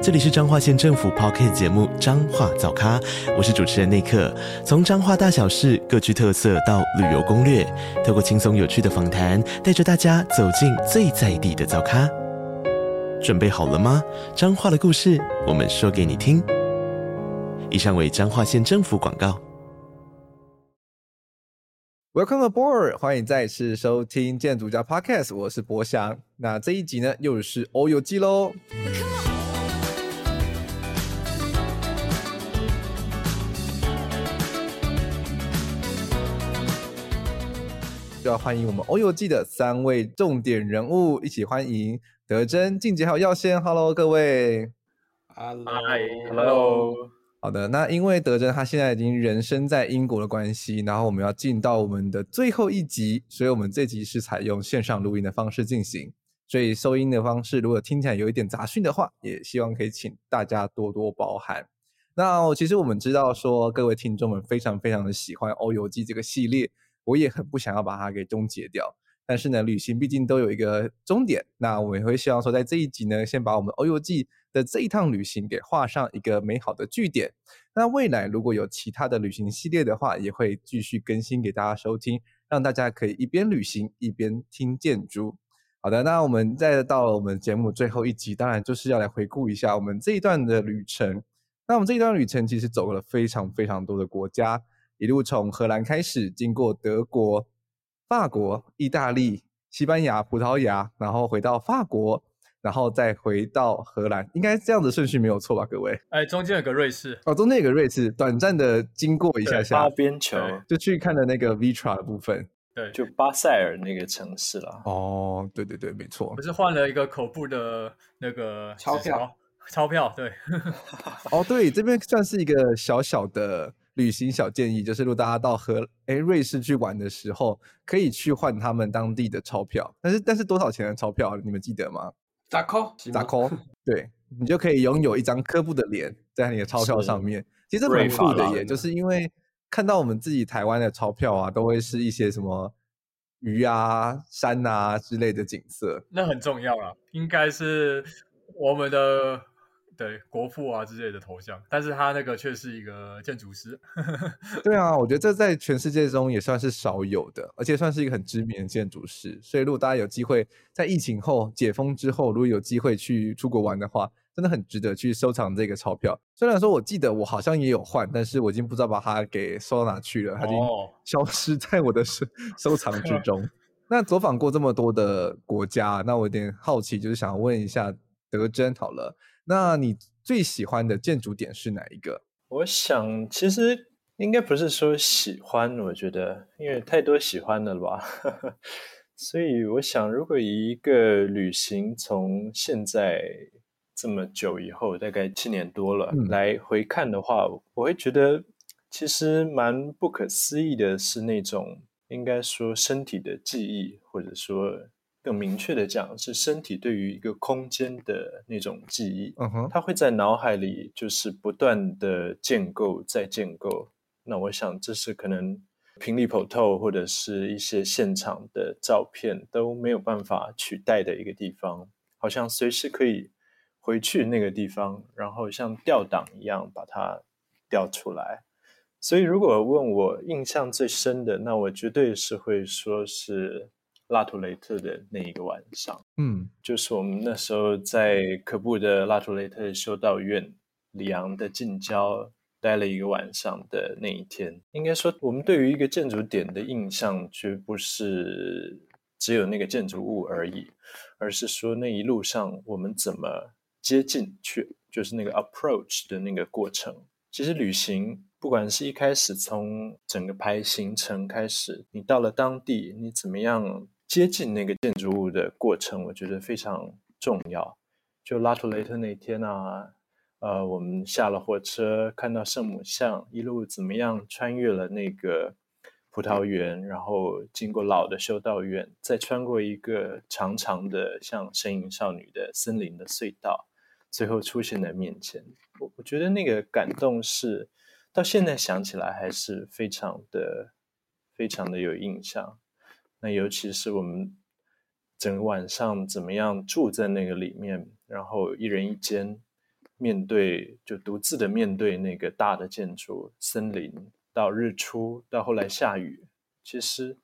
这里是彰化县政府 Podcast 节目《彰化早咖》，我是主持人内克。从彰化大小事各具特色到旅游攻略，透过轻松有趣的访谈，带着大家走进最在地的早咖。准备好了吗？彰化的故事，我们说给你听。以上为彰化县政府广告。Welcome aboard，欢迎再次收听建筑家 Podcast，我是博翔。那这一集呢，又是欧游记喽。就要欢迎我们欧游记的三位重点人物，一起欢迎德臻、靖杰还有耀先。Hello，各位。Hello，Hello。好的，那因为德珍他现在已经人身在英国的关系，然后我们要进到我们的最后一集，所以我们这集是采用线上录音的方式进行，所以收音的方式如果听起来有一点杂讯的话，也希望可以请大家多多包涵。那其实我们知道说，各位听众们非常非常的喜欢欧游记这个系列。我也很不想要把它给终结掉，但是呢，旅行毕竟都有一个终点。那我们也会希望说，在这一集呢，先把我们欧游记的这一趟旅行给画上一个美好的句点。那未来如果有其他的旅行系列的话，也会继续更新给大家收听，让大家可以一边旅行一边听建筑。好的，那我们再到了我们节目最后一集，当然就是要来回顾一下我们这一段的旅程。那我们这一段旅程其实走了非常非常多的国家。一路从荷兰开始，经过德国、法国、意大利、西班牙、葡萄牙，然后回到法国，然后再回到荷兰，应该这样的顺序没有错吧？各位，哎，中间有个瑞士，哦，中间有个瑞士，短暂的经过一下下，擦边球，就去看了那个 Vitra 的部分，对，就巴塞尔那个城市了。哦，对对对，没错，不是换了一个口部的那个钞票，钞票，对，哦，对，这边算是一个小小的。旅行小建议就是，如果大家到荷诶瑞士去玩的时候，可以去换他们当地的钞票。但是但是多少钱的钞票，你们记得吗？咋扣？咋扣？对，你就可以拥有一张科布的脸在你的钞票上面。其实很酷的耶，就是因为看到我们自己台湾的钞票啊，都会是一些什么鱼啊、山啊之类的景色。那很重要啊，应该是我们的。对国父啊之类的头像，但是他那个却是一个建筑师。对啊，我觉得这在全世界中也算是少有的，而且算是一个很知名的建筑师。所以如果大家有机会在疫情后解封之后，如果有机会去出国玩的话，真的很值得去收藏这个钞票。虽然说我记得我好像也有换，但是我已经不知道把它给收到哪去了，它已经消失在我的收 收藏之 中。哦、那走访过这么多的国家，那我有点好奇，就是想问一下德珍好了。那你最喜欢的建筑点是哪一个？我想，其实应该不是说喜欢，我觉得，因为太多喜欢的了吧。所以我想，如果一个旅行从现在这么久以后，大概七年多了，嗯、来回看的话，我会觉得其实蛮不可思议的，是那种应该说身体的记忆，或者说。更明确的讲，是身体对于一个空间的那种记忆，嗯哼，它会在脑海里就是不断的建构再建构。那我想，这是可能平里剖透或者是一些现场的照片都没有办法取代的一个地方，好像随时可以回去那个地方，然后像调档一样把它调出来。所以，如果问我印象最深的，那我绝对是会说是。拉图雷特的那一个晚上，嗯，就是我们那时候在可布的拉图雷特修道院里昂的近郊待了一个晚上的那一天，应该说，我们对于一个建筑点的印象，绝不是只有那个建筑物而已，而是说那一路上我们怎么接近去，就是那个 approach 的那个过程。其实旅行，不管是一开始从整个排行程开始，你到了当地，你怎么样？接近那个建筑物的过程，我觉得非常重要。就拉图雷特那天啊，呃，我们下了火车，看到圣母像，一路怎么样穿越了那个葡萄园，然后经过老的修道院，再穿过一个长长的像神隐少女的森林的隧道，最后出现在面前。我我觉得那个感动是到现在想起来还是非常的非常的有印象。那尤其是我们整个晚上怎么样住在那个里面，然后一人一间，面对就独自的面对那个大的建筑森林。到日出，到后来下雨，其实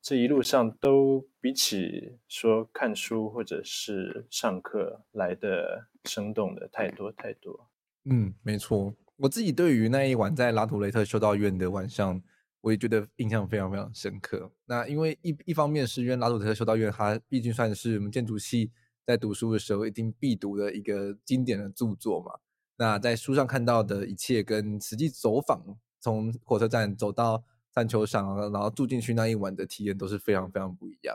这一路上都比起说看书或者是上课来的生动的太多太多。嗯，没错，我自己对于那一晚在拉图雷特修道院的晚上，我也觉得印象非常非常深刻。那因为一一方面是因为拉鲁特修道院，它毕竟算是我们建筑系在读书的时候一定必读的一个经典的著作嘛。那在书上看到的一切跟实际走访。从火车站走到山丘上，然后住进去那一晚的体验都是非常非常不一样。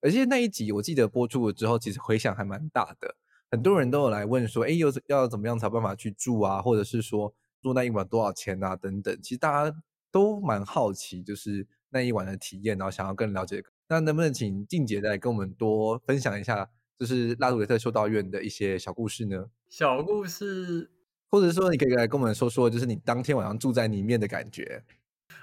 而且那一集我记得播出了之后，其实回响还蛮大的，很多人都有来问说：“哎，有要怎么样才办法去住啊？或者是说住那一晚多少钱啊？等等。”其实大家都蛮好奇，就是那一晚的体验，然后想要更了解。那能不能请静姐来跟我们多分享一下，就是拉图雷特修道院的一些小故事呢？小故事。或者说，你可以来跟我们说说，就是你当天晚上住在里面的感觉。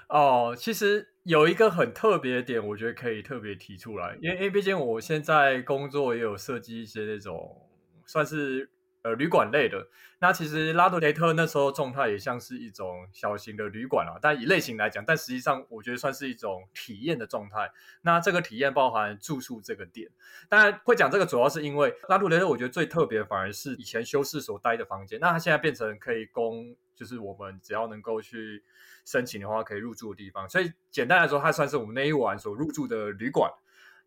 哦，其实有一个很特别的点，我觉得可以特别提出来，因为因为毕竟我现在工作也有设计一些那种算是。呃，旅馆类的，那其实拉杜雷特那时候状态也像是一种小型的旅馆啊，但以类型来讲，但实际上我觉得算是一种体验的状态。那这个体验包含住宿这个点，当然会讲这个主要是因为拉杜雷特，我觉得最特别反而是以前修士所待的房间，那它现在变成可以供，就是我们只要能够去申请的话可以入住的地方。所以简单来说，它算是我们那一晚所入住的旅馆。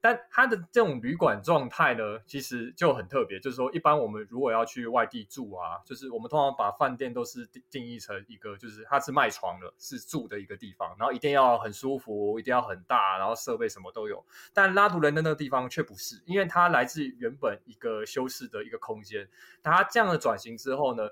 但它的这种旅馆状态呢，其实就很特别。就是说，一般我们如果要去外地住啊，就是我们通常把饭店都是定定义成一个，就是它是卖床的，是住的一个地方，然后一定要很舒服，一定要很大，然后设备什么都有。但拉图雷特那个地方却不是，因为它来自原本一个修饰的一个空间。它这样的转型之后呢，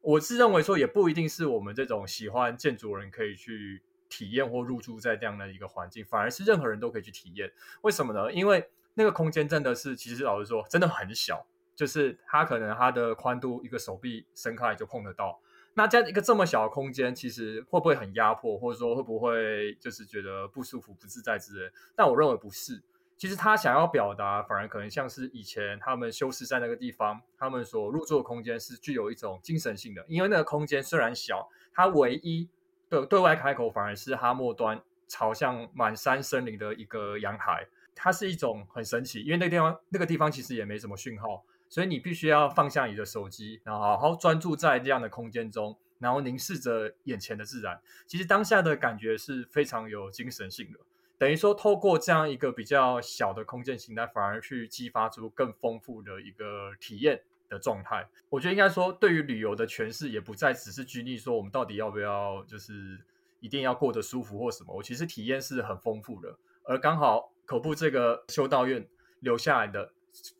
我是认为说，也不一定是我们这种喜欢建筑人可以去。体验或入住在这样的一个环境，反而是任何人都可以去体验。为什么呢？因为那个空间真的是，其实老实说，真的很小，就是它可能它的宽度一个手臂伸开就碰得到。那这样一个这么小的空间，其实会不会很压迫，或者说会不会就是觉得不舒服、不自在之类？但我认为不是。其实他想要表达，反而可能像是以前他们修饰在那个地方，他们所入住的空间是具有一种精神性的，因为那个空间虽然小，它唯一。对，对外开口反而是哈末端朝向满山森林的一个阳台，它是一种很神奇，因为那个地方那个地方其实也没什么讯号，所以你必须要放下你的手机，然后好好专注在这样的空间中，然后凝视着眼前的自然。其实当下的感觉是非常有精神性的，等于说透过这样一个比较小的空间形态，反而去激发出更丰富的一个体验。的状态，我觉得应该说，对于旅游的诠释也不再只是拘泥说我们到底要不要，就是一定要过得舒服或什么。我其实体验是很丰富的，而刚好可布这个修道院留下来的，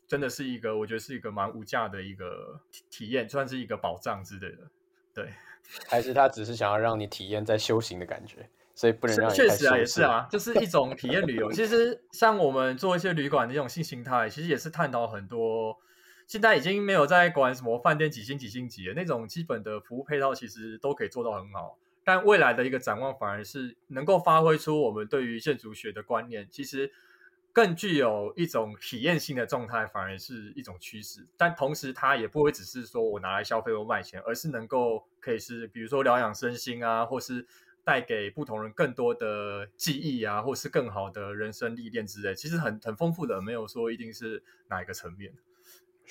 真的是一个我觉得是一个蛮无价的一个体验，算是一个宝藏之类的。对，还是他只是想要让你体验在修行的感觉，所以不能让你。确实啊，也是啊，就是一种体验旅游。其实像我们做一些旅馆的这种性形态，其实也是探讨很多。现在已经没有在管什么饭店几星几星级了，那种基本的服务配套其实都可以做到很好。但未来的一个展望反而是能够发挥出我们对于建筑学的观念，其实更具有一种体验性的状态，反而是一种趋势。但同时，它也不会只是说我拿来消费或卖钱，而是能够可以是比如说疗养身心啊，或是带给不同人更多的记忆啊，或是更好的人生历练之类。其实很很丰富的，没有说一定是哪一个层面。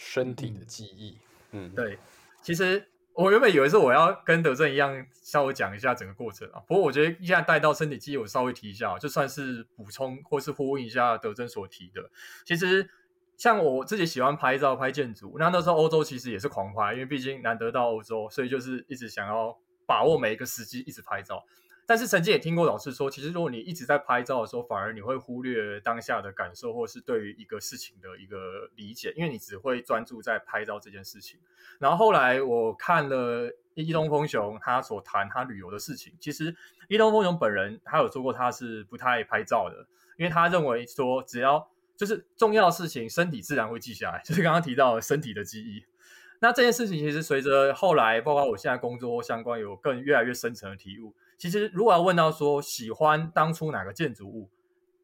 身体的记忆，嗯，对。其实我原本以为是我要跟德正一样稍微讲一下整个过程啊，不过我觉得现在带到身体记忆，我稍微提一下，就算是补充或是呼应一下德正所提的。其实像我自己喜欢拍照、拍建筑，那那时候欧洲其实也是狂拍，因为毕竟难得到欧洲，所以就是一直想要把握每一个时机，一直拍照。但是曾经也听过老师说，其实如果你一直在拍照的时候，反而你会忽略当下的感受，或是对于一个事情的一个理解，因为你只会专注在拍照这件事情。然后后来我看了伊东丰雄他所谈他旅游的事情，其实伊东丰雄本人他有说过他是不太拍照的，因为他认为说只要就是重要的事情，身体自然会记下来，就是刚刚提到身体的记忆。那这件事情其实随着后来，包括我现在工作相关，有更越来越深层的体悟。其实如果要问到说喜欢当初哪个建筑物，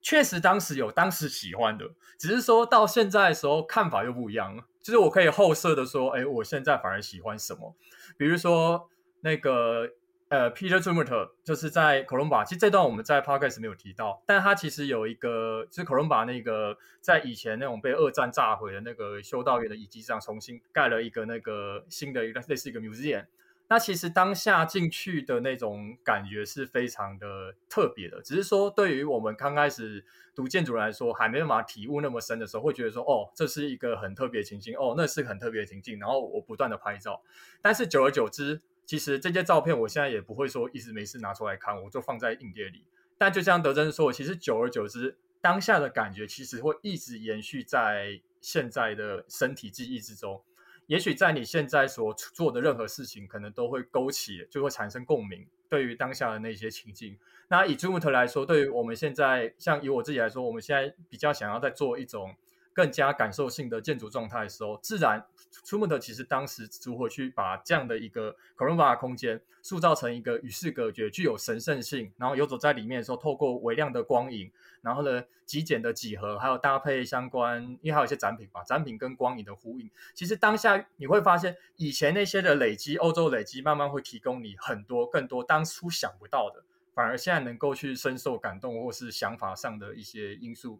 确实当时有当时喜欢的，只是说到现在的时候看法又不一样了。就是我可以后设的说，哎，我现在反而喜欢什么？比如说那个。呃，Peter Zumthor 就是在 Columba，其实这段我们在 Podcast 没有提到，但他其实有一个，就是 Columba 那个在以前那种被二战炸毁的那个修道院的遗迹上重新盖了一个那个新的一个类似一个 museum。那其实当下进去的那种感觉是非常的特别的，只是说对于我们刚开始读建筑来说，还没有办法体悟那么深的时候，会觉得说，哦，这是一个很特别的情境，哦，那是很特别的情境，然后我不断的拍照，但是久而久之。其实这些照片，我现在也不会说一直没事拿出来看，我就放在硬碟里。但就像德珍说，其实久而久之，当下的感觉其实会一直延续在现在的身体记忆之中。也许在你现在所做的任何事情，可能都会勾起，就会产生共鸣。对于当下的那些情境，那以 Zumot 来说，对于我们现在，像以我自己来说，我们现在比较想要在做一种。更加感受性的建筑状态的时候，自然 Zumthor 其实当时如何去把这样的一个 Columba 空间塑造成一个与世隔绝、具有神圣性，然后游走在里面的时候，透过微量的光影，然后呢极简的几何，还有搭配相关，因为还有一些展品吧，展品跟光影的呼应，其实当下你会发现，以前那些的累积，欧洲累积，慢慢会提供你很多更多当初想不到的，反而现在能够去深受感动或是想法上的一些因素。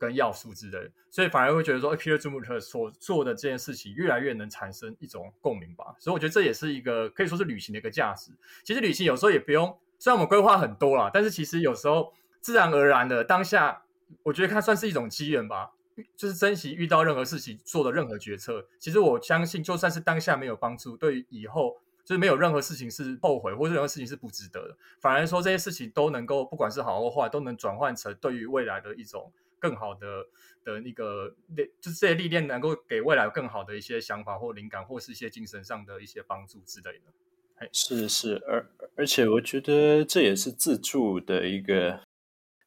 跟要素之类，所以反而会觉得说，Peter Zumthor 所做的这件事情越来越能产生一种共鸣吧。所以我觉得这也是一个可以说是旅行的一个价值。其实旅行有时候也不用，虽然我们规划很多啦，但是其实有时候自然而然的当下，我觉得它算是一种机缘吧。就是珍惜遇到任何事情做的任何决策。其实我相信，就算是当下没有帮助，对于以后就是没有任何事情是后悔，或者任何事情是不值得的。反而说这些事情都能够，不管是好或坏，都能转换成对于未来的一种。更好的的那个历，就是这些历练能够给未来更好的一些想法或灵感，或是一些精神上的一些帮助之类的。是是，而而且我觉得这也是自助的一个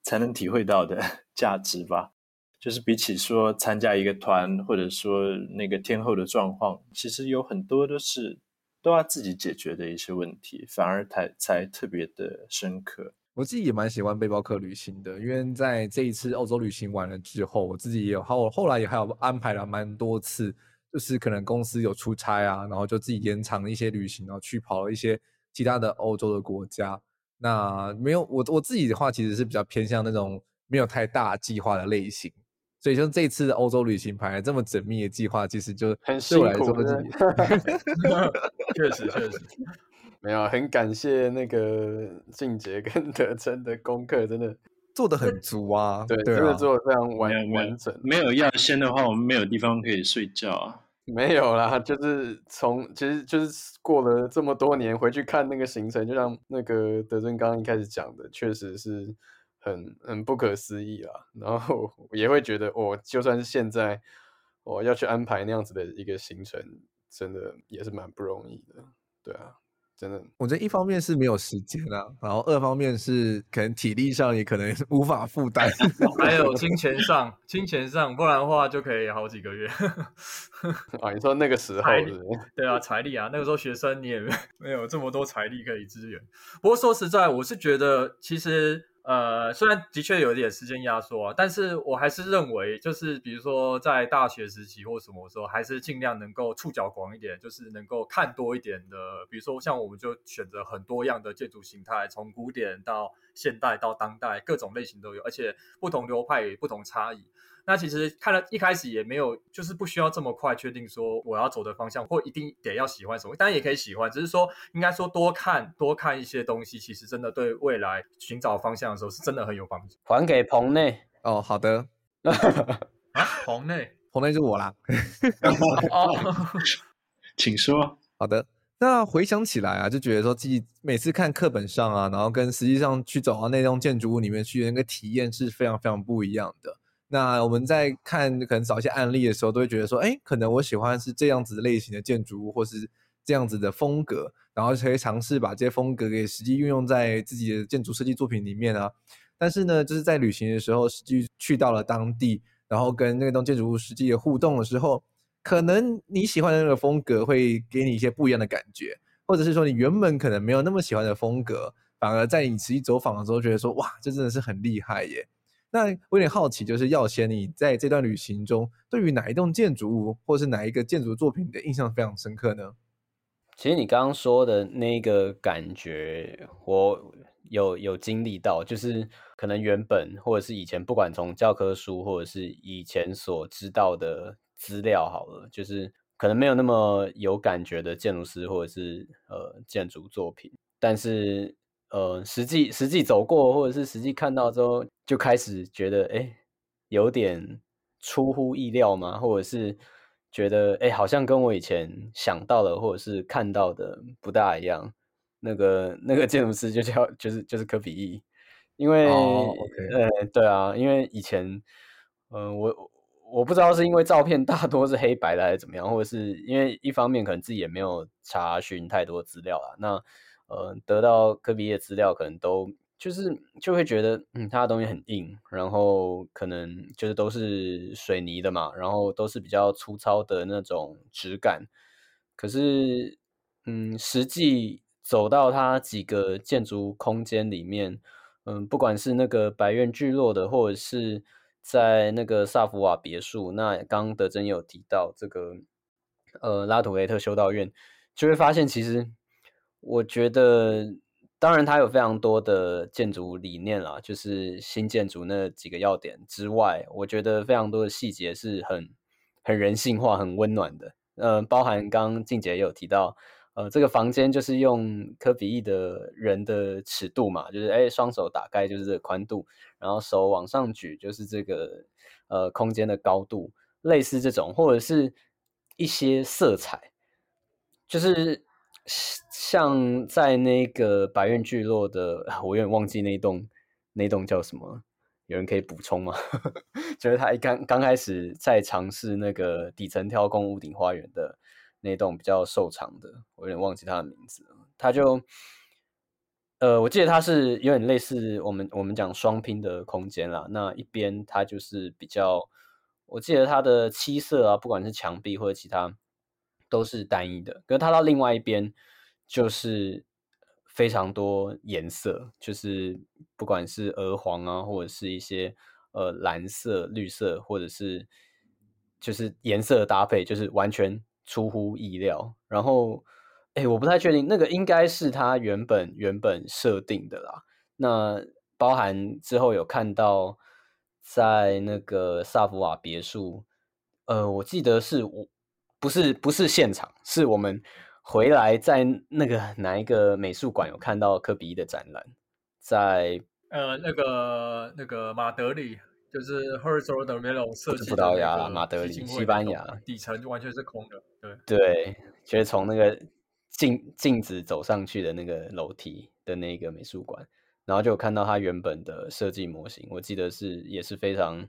才能体会到的 价值吧。就是比起说参加一个团，或者说那个天后的状况，其实有很多都是都要自己解决的一些问题，反而才才特别的深刻。我自己也蛮喜欢背包客旅行的，因为在这一次欧洲旅行完了之后，我自己也有后后来也还有安排了蛮多次，就是可能公司有出差啊，然后就自己延长一些旅行，然后去跑了一些其他的欧洲的国家。那没有我我自己的话，其实是比较偏向那种没有太大计划的类型，所以像这次的欧洲旅行排这么缜密的计划，其实就很辛苦的。确实确实。没有，很感谢那个静杰跟 德珍的功课，真的做的很足啊！对，真的做的非常完完整。没有药仙的话，我们没有地方可以睡觉啊。没有啦，就是从其实就是过了这么多年回去看那个行程，就像那个德珍刚刚一开始讲的，确实是很很不可思议啦。然后也会觉得，我、哦、就算是现在我、哦、要去安排那样子的一个行程，真的也是蛮不容易的。对啊。真的，我觉得一方面是没有时间啊，然后二方面是可能体力上也可能 无法负担，还有金钱上，金钱上，不然的话就可以好几个月。啊，你说那个时候是是，对啊，财力啊，那个时候学生你也没有这么多财力可以支援。不过说实在，我是觉得其实。呃，虽然的确有一点时间压缩啊，但是我还是认为，就是比如说在大学时期或什么时候，还是尽量能够触角广一点，就是能够看多一点的。比如说像我们就选择很多样的建筑形态，从古典到现代到当代，各种类型都有，而且不同流派不同差异。那其实看了一开始也没有，就是不需要这么快确定说我要走的方向，或一定得要喜欢什么，当然也可以喜欢，只是说应该说多看多看一些东西，其实真的对未来寻找方向的时候是真的很有帮助。还给棚内哦，好的，啊，棚内，棚内是我啦，请说。好的。那回想起来啊，就觉得说自己每次看课本上啊，然后跟实际上去走到那栋建筑物里面去的那个体验是非常非常不一样的。那我们在看可能找一些案例的时候，都会觉得说，哎，可能我喜欢是这样子类型的建筑物，或是这样子的风格，然后可以尝试把这些风格给实际运用在自己的建筑设计作品里面啊。但是呢，就是在旅行的时候，实际去到了当地，然后跟那栋建筑物实际的互动的时候，可能你喜欢的那个风格会给你一些不一样的感觉，或者是说你原本可能没有那么喜欢的风格，反而在你实际走访的时候，觉得说哇，这真的是很厉害耶。那我有点好奇，就是耀先你在这段旅行中，对于哪一栋建筑物，或是哪一个建筑作品的印象非常深刻呢？其实你刚刚说的那个感觉，我有有经历到，就是可能原本或者是以前，不管从教科书或者是以前所知道的资料，好了，就是可能没有那么有感觉的建筑师或者是呃建筑作品，但是。呃，实际实际走过，或者是实际看到之后，就开始觉得，哎，有点出乎意料嘛，或者是觉得，哎，好像跟我以前想到的，或者是看到的不大一样。那个那个建筑师就叫，就是就是科比意，因为，呃，对啊，因为以前，嗯、呃，我我不知道是因为照片大多是黑白的还是怎么样，或者是因为一方面可能自己也没有查询太多资料啊，那。呃，得到科比的资料，可能都就是就会觉得，嗯，它的东西很硬，然后可能就是都是水泥的嘛，然后都是比较粗糙的那种质感。可是，嗯，实际走到它几个建筑空间里面，嗯，不管是那个白院聚落的，或者是在那个萨福瓦别墅，那刚德珍有提到这个，呃，拉图雷特修道院，就会发现其实。我觉得，当然它有非常多的建筑理念啦，就是新建筑那几个要点之外，我觉得非常多的细节是很很人性化、很温暖的。呃，包含刚刚静姐也有提到，呃，这个房间就是用科比意的人的尺度嘛，就是哎，双手打开就是这个宽度，然后手往上举就是这个呃空间的高度，类似这种，或者是一些色彩，就是。像在那个白院聚落的，我有点忘记那栋，那栋叫什么？有人可以补充吗？就是他一刚刚开始在尝试那个底层挑空屋顶花园的那栋比较瘦长的，我有点忘记他的名字。他就，呃，我记得他是有点类似我们我们讲双拼的空间啦。那一边它就是比较，我记得它的漆色啊，不管是墙壁或者其他。都是单一的，可是它到另外一边就是非常多颜色，就是不管是鹅黄啊，或者是一些呃蓝色、绿色，或者是就是颜色的搭配，就是完全出乎意料。然后，哎，我不太确定那个应该是它原本原本设定的啦。那包含之后有看到在那个萨福瓦别墅，呃，我记得是我。不是不是现场，是我们回来在那个哪一个美术馆有看到科比一的展览，在呃那个那个马德里，就是 Herzog & Melon 设计的葡萄牙啦，马德里西班牙，底层就完全是空的，对对，就是从那个镜镜子走上去的那个楼梯的那个美术馆，然后就有看到它原本的设计模型，我记得是也是非常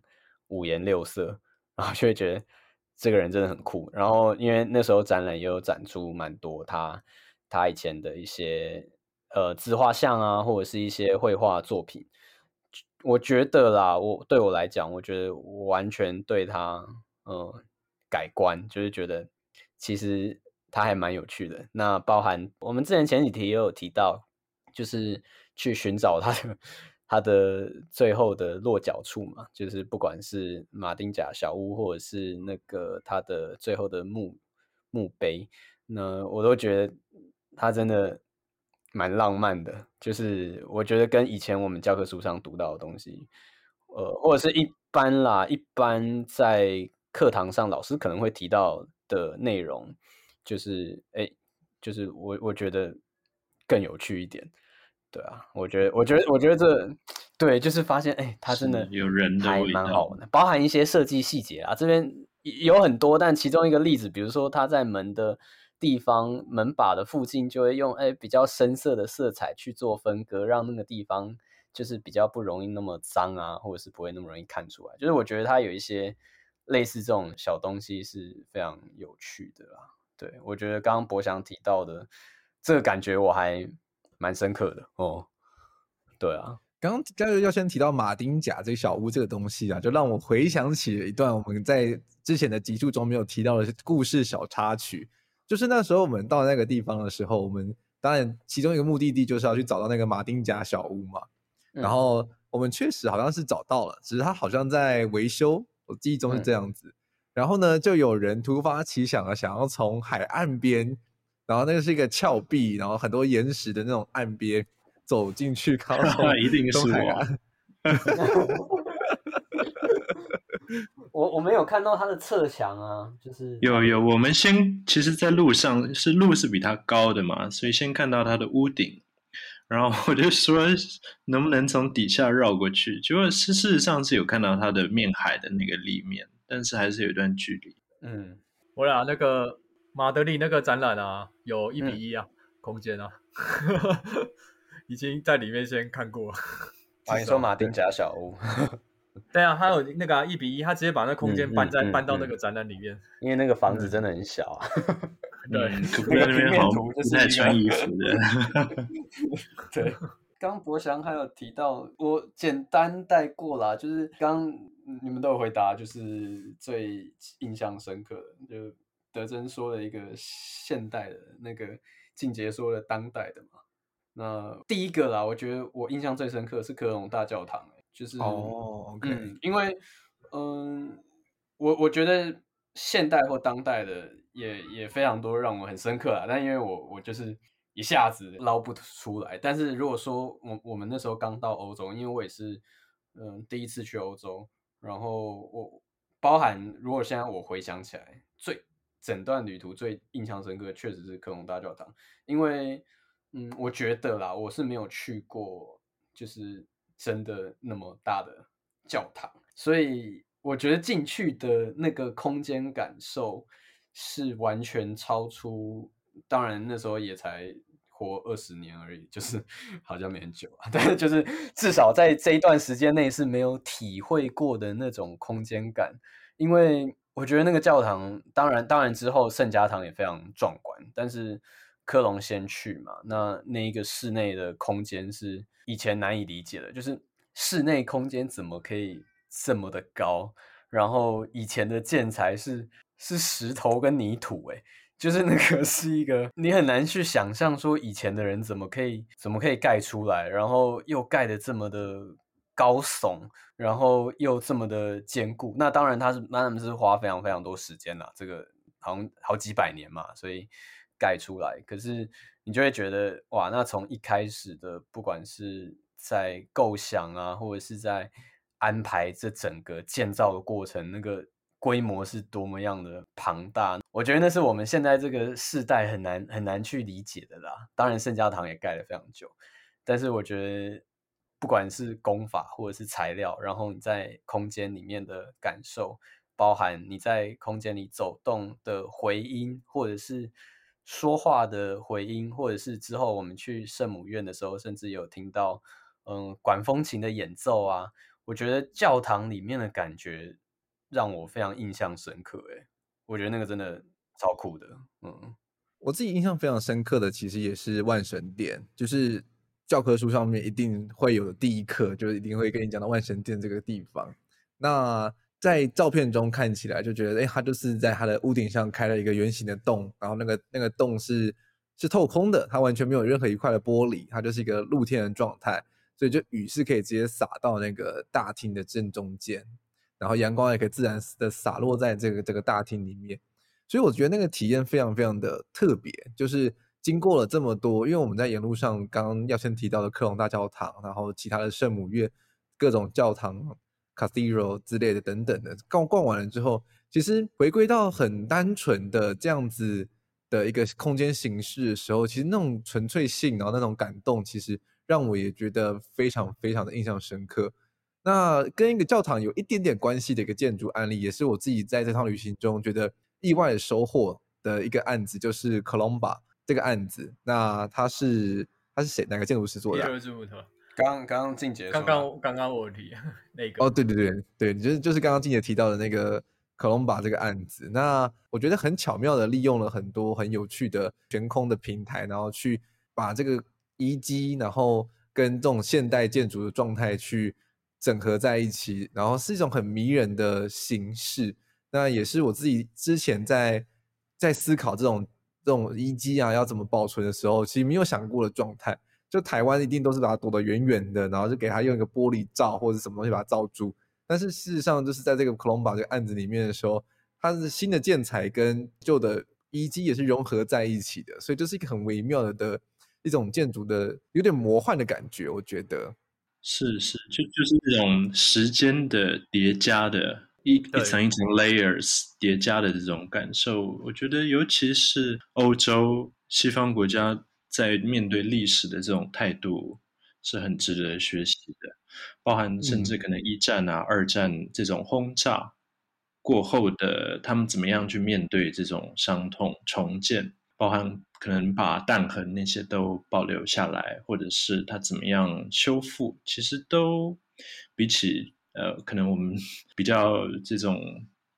五颜六色，然后就会觉得。这个人真的很酷，然后因为那时候展览也有展出蛮多他他以前的一些呃自画像啊，或者是一些绘画作品。我觉得啦，我对我来讲，我觉得我完全对他呃改观，就是觉得其实他还蛮有趣的。那包含我们之前前几题也有提到，就是去寻找他的。它的最后的落脚处嘛，就是不管是马丁甲小屋，或者是那个他的最后的墓墓碑，那我都觉得他真的蛮浪漫的。就是我觉得跟以前我们教科书上读到的东西，呃，或者是一般啦，一般在课堂上老师可能会提到的内容，就是哎，就是我我觉得更有趣一点。对啊，我觉得，我觉得，我觉得这对，就是发现，哎，它真的有人还蛮好玩的，包含一些设计细节啊，这边有很多，但其中一个例子，比如说它在门的地方门把的附近就会用哎比较深色的色彩去做分割，让那个地方就是比较不容易那么脏啊，或者是不会那么容易看出来。就是我觉得它有一些类似这种小东西是非常有趣的啦。对，我觉得刚刚博翔提到的这个感觉我还蛮深刻的哦。对啊。刚刚加油要先提到马丁甲这个小屋这个东西啊，就让我回想起了一段我们在之前的集数中没有提到的故事小插曲。就是那时候我们到那个地方的时候，我们当然其中一个目的地就是要去找到那个马丁甲小屋嘛。然后我们确实好像是找到了，只是它好像在维修，我记忆中是这样子。然后呢，就有人突发奇想啊，想要从海岸边，然后那个是一个峭壁，然后很多岩石的那种岸边。走进去靠，一定是 我。我我没有看到它的侧墙啊，就是有有。我们先其实，在路上是路是比它高的嘛，所以先看到它的屋顶，然后我就说能不能从底下绕过去。结果是事实上是有看到它的面海的那个立面，但是还是有一段距离。嗯，我俩那个马德里那个展览啊，有一比一啊，嗯、空间啊。已经在里面先看过了。啊，你说马丁甲小屋？对啊，他有那个一比一，他直接把那空间搬在、嗯嗯、搬到那个展览里面。因为那个房子真的很小啊。对，那边好不太穿衣服的。对，刚博翔还有提到，我简单带过啦，就是刚你们都有回答，就是最印象深刻的，就德珍说了一个现代的，那个静杰说的当代的嘛。那第一个啦，我觉得我印象最深刻是科隆大教堂，就是哦，OK，嗯，因为嗯，我我觉得现代或当代的也也非常多让我很深刻啦，但因为我我就是一下子捞不出来。但是如果说我我们那时候刚到欧洲，因为我也是嗯第一次去欧洲，然后我包含如果现在我回想起来，最整段旅途最印象深刻确实是科隆大教堂，因为。嗯，我觉得啦，我是没有去过，就是真的那么大的教堂，所以我觉得进去的那个空间感受是完全超出。当然那时候也才活二十年而已，就是 好像没很久啊，但是就是至少在这一段时间内是没有体会过的那种空间感，因为我觉得那个教堂，当然当然之后圣家堂也非常壮观，但是。科隆先去嘛，那那一个室内的空间是以前难以理解的，就是室内空间怎么可以这么的高？然后以前的建材是是石头跟泥土，诶，就是那个 是一个你很难去想象说以前的人怎么可以怎么可以盖出来，然后又盖得这么的高耸，然后又这么的坚固。那当然他是那他们是花非常非常多时间啦，这个好像好几百年嘛，所以。盖出来，可是你就会觉得哇，那从一开始的，不管是在构想啊，或者是在安排这整个建造的过程，那个规模是多么样的庞大，我觉得那是我们现在这个世代很难很难去理解的啦。当然，圣家堂也盖了非常久，但是我觉得不管是工法或者是材料，然后你在空间里面的感受，包含你在空间里走动的回音，或者是。说话的回音，或者是之后我们去圣母院的时候，甚至有听到嗯管风琴的演奏啊。我觉得教堂里面的感觉让我非常印象深刻。诶，我觉得那个真的超酷的。嗯，我自己印象非常深刻的，其实也是万神殿，就是教科书上面一定会有的第一课，就是一定会跟你讲到万神殿这个地方。那在照片中看起来就觉得，哎，它就是在它的屋顶上开了一个圆形的洞，然后那个那个洞是是透空的，它完全没有任何一块的玻璃，它就是一个露天的状态，所以就雨是可以直接洒到那个大厅的正中间，然后阳光也可以自然的洒落在这个这个大厅里面，所以我觉得那个体验非常非常的特别，就是经过了这么多，因为我们在沿路上刚刚要先提到的科隆大教堂，然后其他的圣母院，各种教堂。Cathedral 之类的等等的，逛逛完了之后，其实回归到很单纯的这样子的一个空间形式的时候，其实那种纯粹性，然后那种感动，其实让我也觉得非常非常的印象深刻。那跟一个教堂有一点点关系的一个建筑案例，也是我自己在这趟旅行中觉得意外的收获。的一个案子，就是 Columba 这个案子。那他是他是谁？哪个建筑师做的？刚刚静姐，刚刚刚刚我提 那个哦，对对对对，就是就是刚刚静姐提到的那个 Columba 这个案子。那我觉得很巧妙的利用了很多很有趣的悬空的平台，然后去把这个遗迹，然后跟这种现代建筑的状态去整合在一起，然后是一种很迷人的形式。那也是我自己之前在在思考这种这种遗迹啊要怎么保存的时候，其实没有想过的状态。就台湾一定都是把它躲得远远的，然后就给它用一个玻璃罩或者什么东西把它罩住。但是事实上，就是在这个 Colomba 这个案子里面的时候，它是新的建材跟旧的遗迹也是融合在一起的，所以就是一个很微妙的的一种建筑的有点魔幻的感觉。我觉得是是，就就是这种时间的叠加的一一层一层 layers 叠加的这种感受，我觉得尤其是欧洲西方国家。在面对历史的这种态度是很值得学习的，包含甚至可能一战啊、嗯、二战这种轰炸过后的他们怎么样去面对这种伤痛重建，包含可能把弹痕那些都保留下来，或者是他怎么样修复，其实都比起呃可能我们比较这种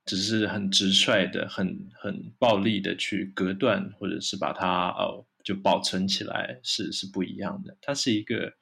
只是很直率的、很很暴力的去隔断，或者是把它哦。就保存起来是是不一样的，它是一个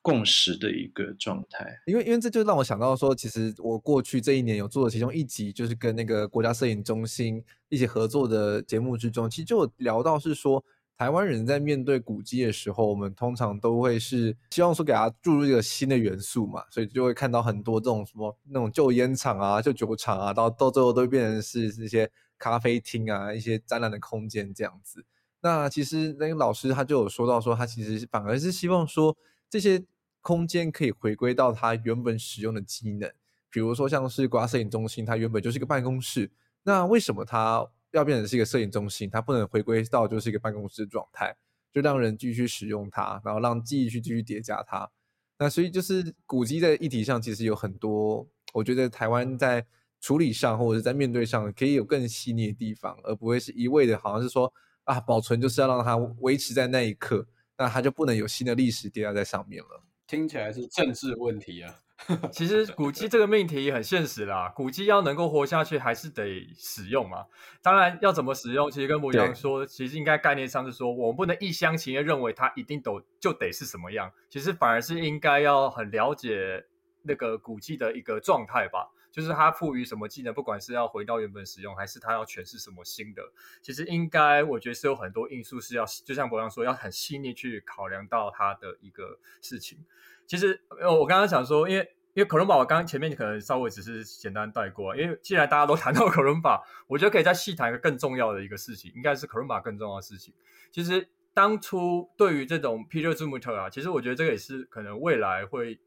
共识的一个状态。因为因为这就让我想到说，其实我过去这一年有做的其中一集，就是跟那个国家摄影中心一起合作的节目之中，其实就聊到是说，台湾人在面对古迹的时候，我们通常都会是希望说给它注入一个新的元素嘛，所以就会看到很多这种什么那种旧烟厂啊、旧酒厂啊，到到最后都变成是这些咖啡厅啊、一些展览的空间这样子。那其实那个老师他就有说到说，他其实反而是希望说这些空间可以回归到他原本使用的机能，比如说像是国家摄影中心，它原本就是一个办公室，那为什么它要变成是一个摄影中心？它不能回归到就是一个办公室的状态，就让人继续使用它，然后让记忆去继续叠加它。那所以就是古迹在议题上其实有很多，我觉得台湾在处理上或者是在面对上可以有更细腻的地方，而不会是一味的好像是说。啊，保存就是要让它维持在那一刻，那它就不能有新的历史叠加在上面了。听起来是政治问题啊。其实古迹这个命题很现实啦，古迹要能够活下去，还是得使用嘛。当然要怎么使用，其实跟牡羊说，其实应该概念上是说，我们不能一厢情愿认为它一定都就得是什么样，其实反而是应该要很了解那个古迹的一个状态吧。就是它赋予什么技能，不管是要回到原本使用，还是它要诠释什么新的，其实应该我觉得是有很多因素是要，就像博洋说，要很细腻去考量到它的一个事情。其实我刚刚想说，因为因为可伦堡，我刚刚前面可能稍微只是简单带过，因为既然大家都 谈到可伦堡，我觉得可以再细谈一个更重要的一个事情，应该是可伦堡更重要的事情。其实当初对于这种 Peter z u m u t e r 啊，其实我觉得这个也是可能未来会。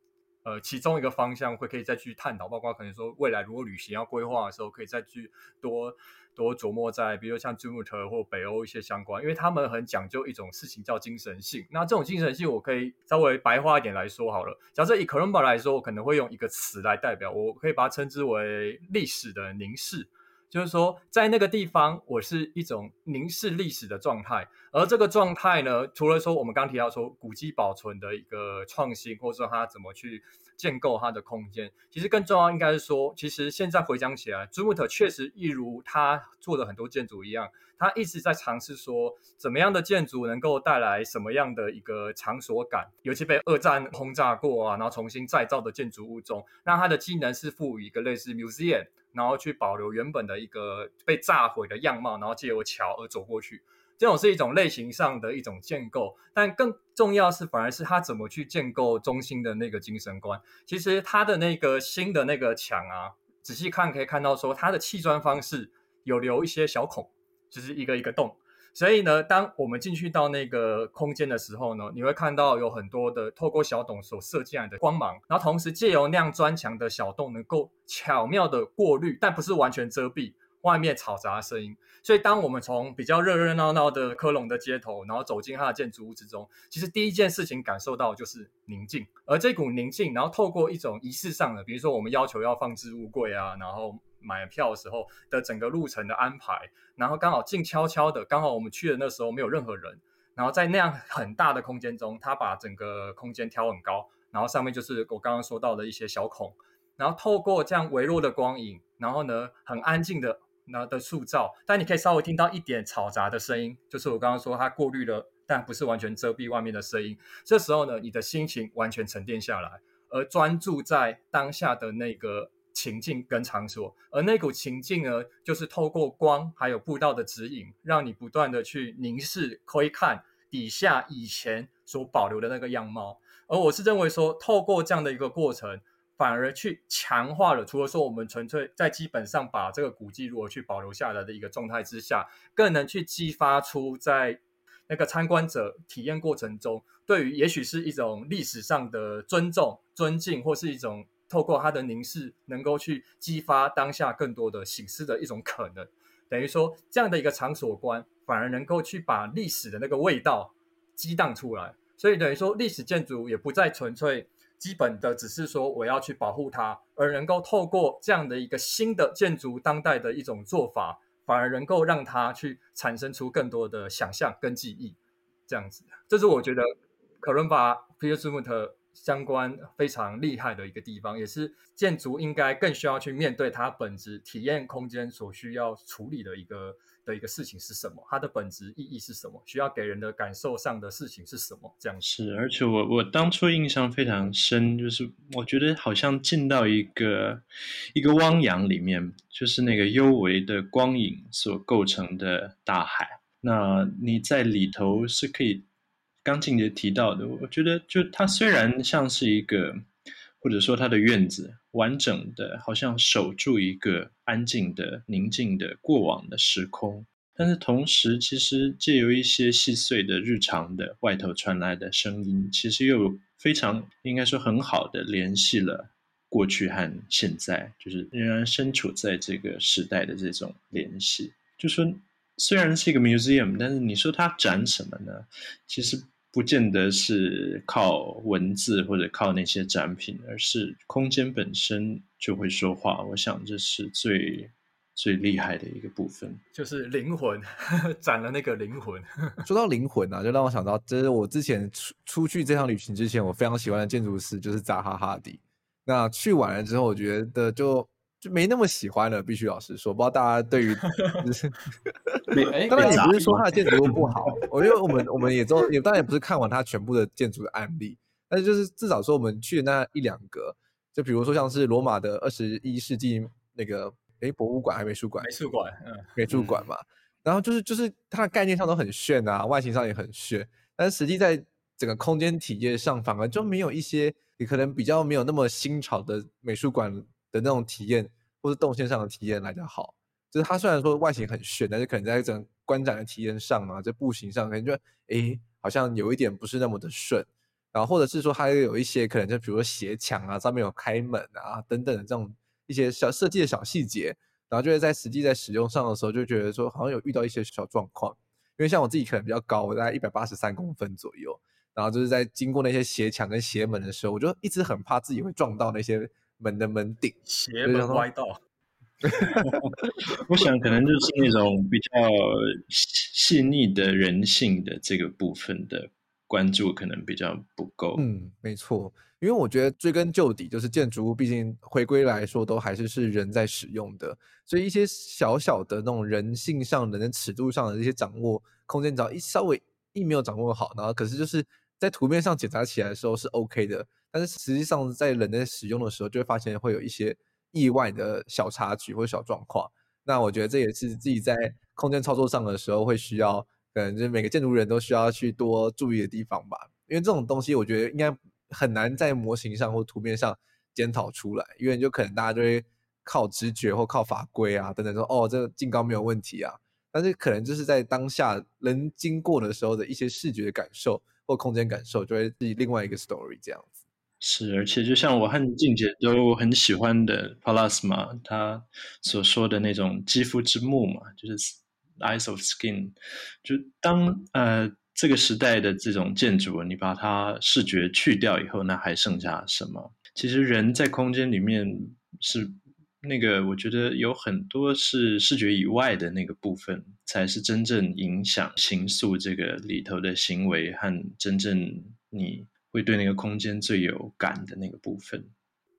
呃，其中一个方向会可以再去探讨，包括可能说未来如果旅行要规划的时候，可以再去多多琢磨在，比如像吉穆特或北欧一些相关，因为他们很讲究一种事情叫精神性。那这种精神性，我可以稍微白话一点来说好了。假设以 Columba 来说，我可能会用一个词来代表，我可以把它称之为历史的凝视。就是说，在那个地方，我是一种凝视历史的状态，而这个状态呢，除了说我们刚提到说古迹保存的一个创新，或者说它怎么去建构它的空间，其实更重要应该是说，其实现在回想起来，朱姆特确实一如他做的很多建筑一样，他一直在尝试说，怎么样的建筑能够带来什么样的一个场所感，尤其被二战轰炸过啊，然后重新再造的建筑物中，那它的技能是赋予一个类似 museum。然后去保留原本的一个被炸毁的样貌，然后借由桥而走过去，这种是一种类型上的一种建构。但更重要是，反而是他怎么去建构中心的那个精神观。其实他的那个新的那个墙啊，仔细看可以看到说，它的砌砖方式有留一些小孔，就是一个一个洞。所以呢，当我们进去到那个空间的时候呢，你会看到有很多的透过小洞所射进来的光芒，然后同时借由那样砖墙的小洞，能够巧妙的过滤，但不是完全遮蔽外面嘈杂的声音。所以，当我们从比较热热闹闹的科隆的街头，然后走进它的建筑物之中，其实第一件事情感受到就是宁静，而这股宁静，然后透过一种仪式上的，比如说我们要求要放置物柜啊，然后。买票的时候的整个路程的安排，然后刚好静悄悄的，刚好我们去的那时候没有任何人，然后在那样很大的空间中，他把整个空间调很高，然后上面就是我刚刚说到的一些小孔，然后透过这样微弱的光影，然后呢很安静的那的塑造，但你可以稍微听到一点嘈杂的声音，就是我刚刚说它过滤了，但不是完全遮蔽外面的声音。这时候呢，你的心情完全沉淀下来，而专注在当下的那个情境跟场所，而那股情境呢，就是透过光还有步道的指引，让你不断的去凝视、窥看底下以前所保留的那个样貌。而我是认为说，透过这样的一个过程。反而去强化了，除了说我们纯粹在基本上把这个古迹如何去保留下来的一个状态之下，更能去激发出在那个参观者体验过程中，对于也许是一种历史上的尊重、尊敬，或是一种透过他的凝视，能够去激发当下更多的醒思的一种可能。等于说，这样的一个场所观，反而能够去把历史的那个味道激荡出来。所以等于说，历史建筑也不再纯粹。基本的只是说我要去保护它，而能够透过这样的一个新的建筑当代的一种做法，反而能够让它去产生出更多的想象跟记忆，这样子，这是我觉得可伦巴皮尔斯穆特相关非常厉害的一个地方，也是建筑应该更需要去面对它本质体验空间所需要处理的一个。的一个事情是什么？它的本质意义是什么？需要给人的感受上的事情是什么？这样是，而且我我当初印象非常深，就是我觉得好像进到一个一个汪洋里面，就是那个幽微的光影所构成的大海。那你在里头是可以，刚静姐提到的，我觉得就它虽然像是一个。或者说，它的院子完整的，好像守住一个安静的、宁静的过往的时空，但是同时，其实借由一些细碎的日常的外头传来的声音，其实又非常应该说很好的联系了过去和现在，就是仍然身处在这个时代的这种联系。就说虽然是一个 museum，但是你说它展什么呢？其实。不见得是靠文字或者靠那些展品，而是空间本身就会说话。我想这是最最厉害的一个部分，就是灵魂呵呵展了那个灵魂。说到灵魂啊，就让我想到，这是我之前出出去这趟旅行之前，我非常喜欢的建筑师就是扎哈哈迪。那去完了之后，我觉得就。就没那么喜欢了，必须老实说，不知道大家对于，就是，当然也不是说它的建筑物不 好，我觉得我们我们也都也当然也不是看完它全部的建筑的案例，但是就是至少说我们去的那一两个，就比如说像是罗马的二十一世纪那个诶博物馆还是美术馆？美术馆，嗯，美术馆嘛，然后就是就是它的概念上都很炫啊，外形上也很炫，但是实际在整个空间体验上反而就没有一些你可能比较没有那么新潮的美术馆。的那种体验，或是动线上的体验来得好，就是它虽然说外形很炫，但是可能在整个观展的体验上啊，在步行上可能就诶好像有一点不是那么的顺，然后或者是说它有一些可能就比如说斜墙啊，上面有开门啊等等的这种一些小设计的小细节，然后就会在实际在使用上的时候就觉得说好像有遇到一些小状况，因为像我自己可能比较高，我大概一百八十三公分左右，然后就是在经过那些斜墙跟斜门的时候，我就一直很怕自己会撞到那些。门的门顶斜门歪道，我想可能就是那种比较细腻的人性的这个部分的关注可能比较不够。嗯，没错，因为我觉得追根究底，就是建筑物毕竟回归来说都还是是人在使用的，所以一些小小的那种人性上的、尺度上的这些掌握空间，只要一稍微一没有掌握好，然后可是就是在图面上检查起来的时候是 OK 的。但是实际上，在人在使用的时候，就会发现会有一些意外的小插曲或者小状况。那我觉得这也是自己在空间操作上的时候会需要，可能就是每个建筑人都需要去多注意的地方吧。因为这种东西，我觉得应该很难在模型上或图面上检讨出来，因为就可能大家就会靠直觉或靠法规啊等等说，哦，这个净高没有问题啊。但是可能就是在当下人经过的时候的一些视觉感受或空间感受，就会是另外一个 story 这样子。是，而且就像我和静姐都很喜欢的 Plasma，他所说的那种肌肤之目嘛，就是 eyes of skin。就当呃这个时代的这种建筑，你把它视觉去掉以后，那还剩下什么？其实人在空间里面是那个我觉得有很多是视觉以外的那个部分，才是真正影响形塑这个里头的行为和真正你会对那个空间最有感的那个部分。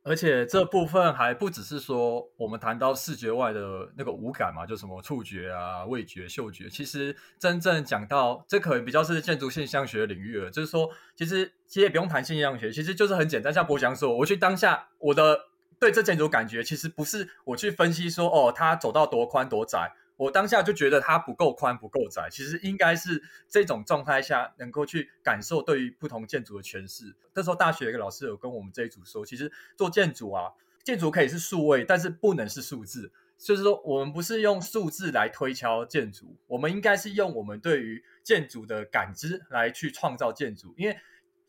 而且这部分还不只是说我们谈到视觉外的那个五感嘛，就什么触觉啊、味觉、嗅觉。其实真正讲到这，可能比较是建筑现象学的领域了。就是说，其实其实也不用谈现象学，其实就是很简单。像博翔说，我去当下我的对这建筑感觉，其实不是我去分析说哦，它走到多宽多窄。我当下就觉得它不够宽不够窄，其实应该是这种状态下能够去感受对于不同建筑的诠释。那时候大学一个老师有跟我们这一组说，其实做建筑啊，建筑可以是数位，但是不能是数字。就是说，我们不是用数字来推敲建筑，我们应该是用我们对于建筑的感知来去创造建筑，因为。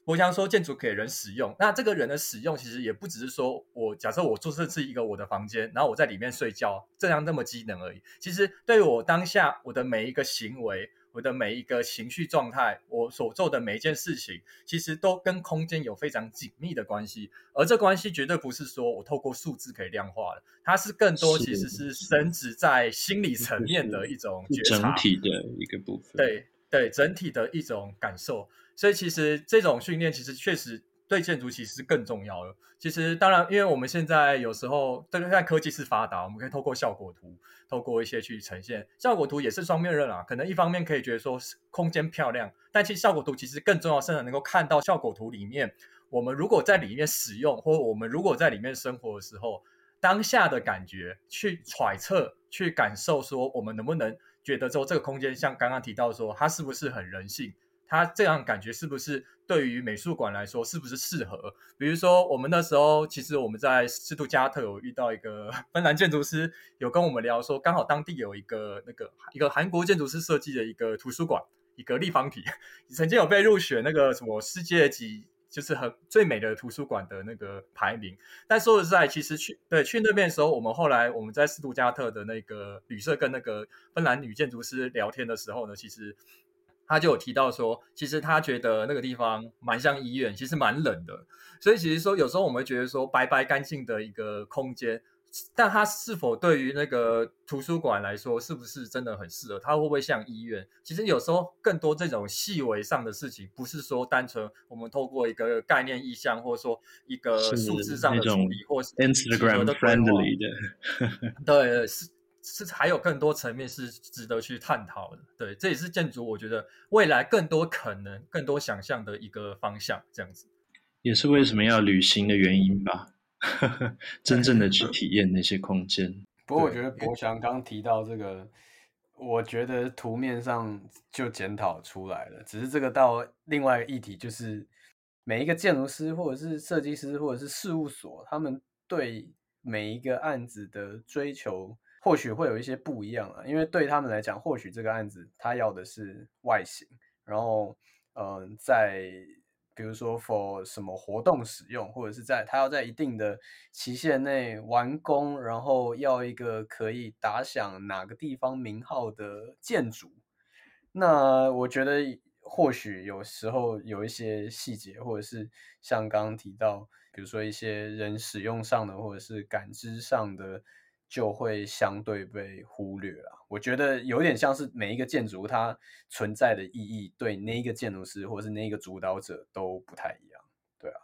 我想说，建筑给人使用，那这个人的使用其实也不只是说我假设我做这是一个我的房间，然后我在里面睡觉，这样那么机能而已。其实对于我当下我的每一个行为，我的每一个情绪状态，我所做的每一件事情，其实都跟空间有非常紧密的关系。而这关系绝对不是说我透过数字可以量化的，它是更多其实是升值在心理层面的一种觉察，整体的一个部分。对对，整体的一种感受。所以其实这种训练其实确实对建筑其实是更重要的。其实当然，因为我们现在有时候，对，现在科技是发达，我们可以透过效果图，透过一些去呈现。效果图也是双面刃啊，可能一方面可以觉得说空间漂亮，但其实效果图其实更重要，是能够看到效果图里面，我们如果在里面使用，或我们如果在里面生活的时候，当下的感觉，去揣测、去感受，说我们能不能觉得说这个空间，像刚刚提到说，它是不是很人性？他这样感觉是不是对于美术馆来说是不是适合？比如说，我们那时候其实我们在斯图加特有遇到一个 芬兰建筑师，有跟我们聊说，刚好当地有一个那个一个韩国建筑师设计的一个图书馆，一个立方体，曾经有被入选那个什么世界级就是很最美的图书馆的那个排名。但说实在，其实去对去那边的时候，我们后来我们在斯图加特的那个旅社跟那个芬兰女建筑师聊天的时候呢，其实。他就有提到说，其实他觉得那个地方蛮像医院，其实蛮冷的。所以其实说，有时候我们会觉得说，白白干净的一个空间，但它是否对于那个图书馆来说，是不是真的很适合？它会不会像医院？其实有时候更多这种细微上的事情，不是说单纯我们透过一个概念意象，或者说一个数字上的处理，或是 Instagram friendly 的，对，是。是还有更多层面是值得去探讨的，对，这也是建筑我觉得未来更多可能、更多想象的一个方向，这样子，也是为什么要旅行的原因吧，真正的去体验那些空间。不过我觉得博翔刚提到这个，我觉得图面上就检讨出来了，只是这个到另外一个议题，就是每一个建筑师或者是设计师或者是事务所，他们对每一个案子的追求。或许会有一些不一样啊，因为对他们来讲，或许这个案子他要的是外形，然后，嗯、在比如说 for 什么活动使用，或者是在他要在一定的期限内完工，然后要一个可以打响哪个地方名号的建筑。那我觉得或许有时候有一些细节，或者是像刚刚提到，比如说一些人使用上的，或者是感知上的。就会相对被忽略了。我觉得有点像是每一个建筑它存在的意义，对那一个建筑师或是那一个主导者都不太一样。对啊，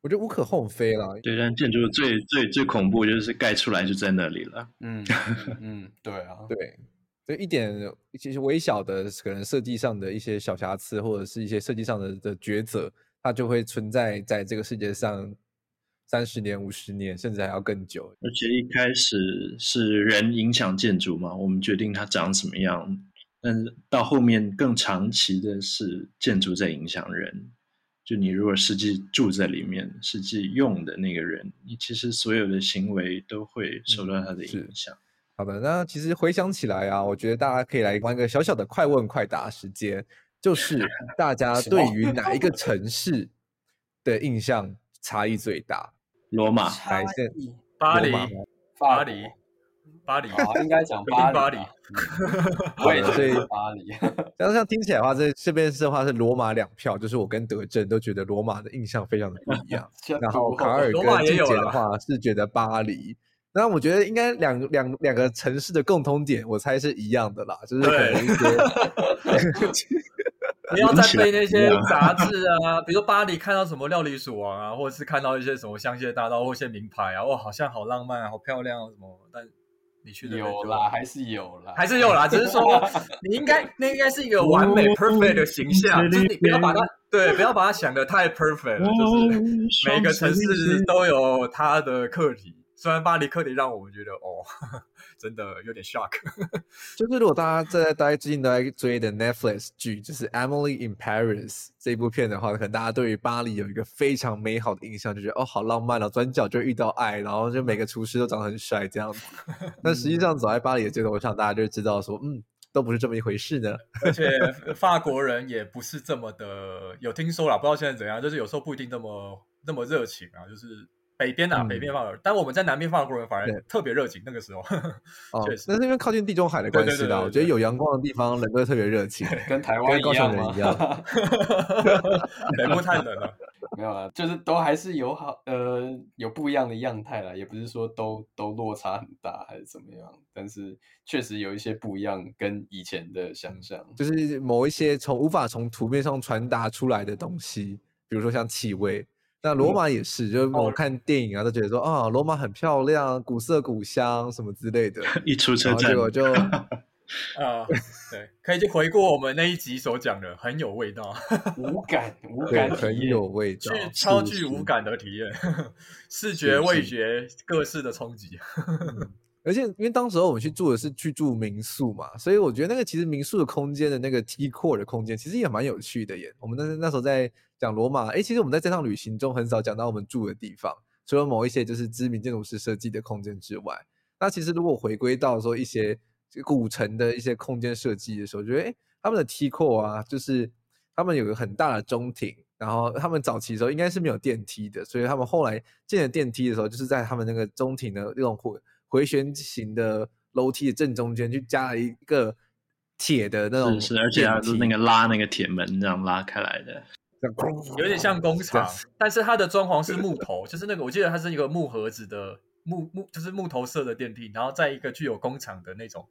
我觉得无可厚非啦。对，但建筑最最最恐怖就是盖出来就在那里了。嗯嗯，对啊，对，就一点其实微小的可能设计上的一些小瑕疵，或者是一些设计上的的抉择，它就会存在在这个世界上。三十年、五十年，甚至还要更久。而且一开始是人影响建筑嘛，我们决定它长什么样。但是到后面更长期的是建筑在影响人。就你如果实际住在里面，实际用的那个人，你其实所有的行为都会受到他的影响。嗯，好的，那其实回想起来啊，我觉得大家可以来玩个小小的快问快答时间，就是大家 对于哪一个城市的印象差异最大？罗马，来是巴黎，巴黎，巴黎，应该讲 巴黎，巴黎，对，所以巴黎。像这样听起来的话，这这边是的话是罗马两票，就是我跟德政都觉得罗马的印象非常的不一样。然后卡尔跟静姐的话是觉得巴黎，那我觉得应该两两两个城市的共通点，我猜是一样的啦，就是可能一些。不要再被那些杂志啊，比如说巴黎看到什么料理鼠王啊，或者是看到一些什么香榭大道或一些名牌啊，哇，好像好浪漫啊，好漂亮啊，什么？但你去的有啦，还是有啦，还是有啦，只是说 你应该那应该是一个完美 perfect 的形象，就是你不要把它对，不要把它想的太 perfect 了，就是每个城市都有它的课题。虽然巴黎课题让我们觉得哦，真的有点 shock。就是如果大家在大家最近都在追的 Netflix 剧，就是《Emily in Paris》这部片的话，可能大家对于巴黎有一个非常美好的印象，就觉得哦，好浪漫哦，转角就遇到爱，然后就每个厨师都长得很帅这样子。但实际上走在巴黎的街头上，大家就知道说，嗯，都不是这么一回事呢。而且法国人也不是这么的，有听说啦，不知道现在怎样，就是有时候不一定那么那么热情啊，就是。北边啊，北边法国人，但我们在南边法国人反而特别热情。那个时候，哦，确实，那是因为靠近地中海的关系啦。我觉得有阳光的地方，人都会特别热情，跟台湾高雄人一样。北部太冷了，没有啊，就是都还是有好呃有不一样的样态啦，也不是说都都落差很大还是怎么样，但是确实有一些不一样，跟以前的想象，就是某一些从无法从图片上传达出来的东西，比如说像气味。那罗马也是，嗯、就是我看电影啊，都觉得说啊，罗马很漂亮，古色古香什么之类的。一出车站，结果就 啊，对，可以去回顾我们那一集所讲的，很有味道，无感，无感，很有味道，超具无感的体验，视觉、味觉各式的冲击。而且因为当时候我们去住的是去住民宿嘛，所以我觉得那个其实民宿的空间的那个 T core 的空间，其实也蛮有趣的耶。我们那那时候在。讲罗马，哎，其实我们在这趟旅行中很少讲到我们住的地方，除了某一些就是知名建筑师设计的空间之外，那其实如果回归到说一些古城的一些空间设计的时候，觉得哎，他们的 T core 啊，就是他们有个很大的中庭，然后他们早期的时候应该是没有电梯的，所以他们后来建了电梯的时候，就是在他们那个中庭的那种回回旋型的楼梯的正中间去加了一个铁的那种，是是，而且还是那个拉那个铁门这样拉开来的。有点像工厂，但是它的装潢是木头，就是那个我记得它是一个木盒子的木木，就是木头色的电梯，然后在一个具有工厂的那种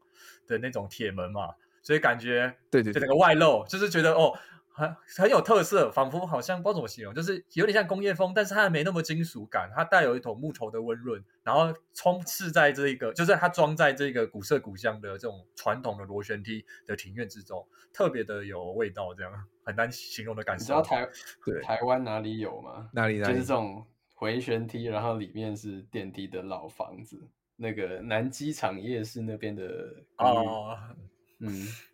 的那种铁门嘛，所以感觉对对，就整个外露，就是觉得哦。很很有特色，仿佛好像不知道怎么形容，就是有点像工业风，但是它还没那么金属感，它带有一种木头的温润，然后充斥在这一个，就是它装在这个古色古香的这种传统的螺旋梯的庭院之中，特别的有味道，这样很难形容的感受。你知道台对台湾哪里有吗？哪里？哪里？就是这种回旋梯，然后里面是电梯的老房子，那个南机场夜市那边的哦，嗯。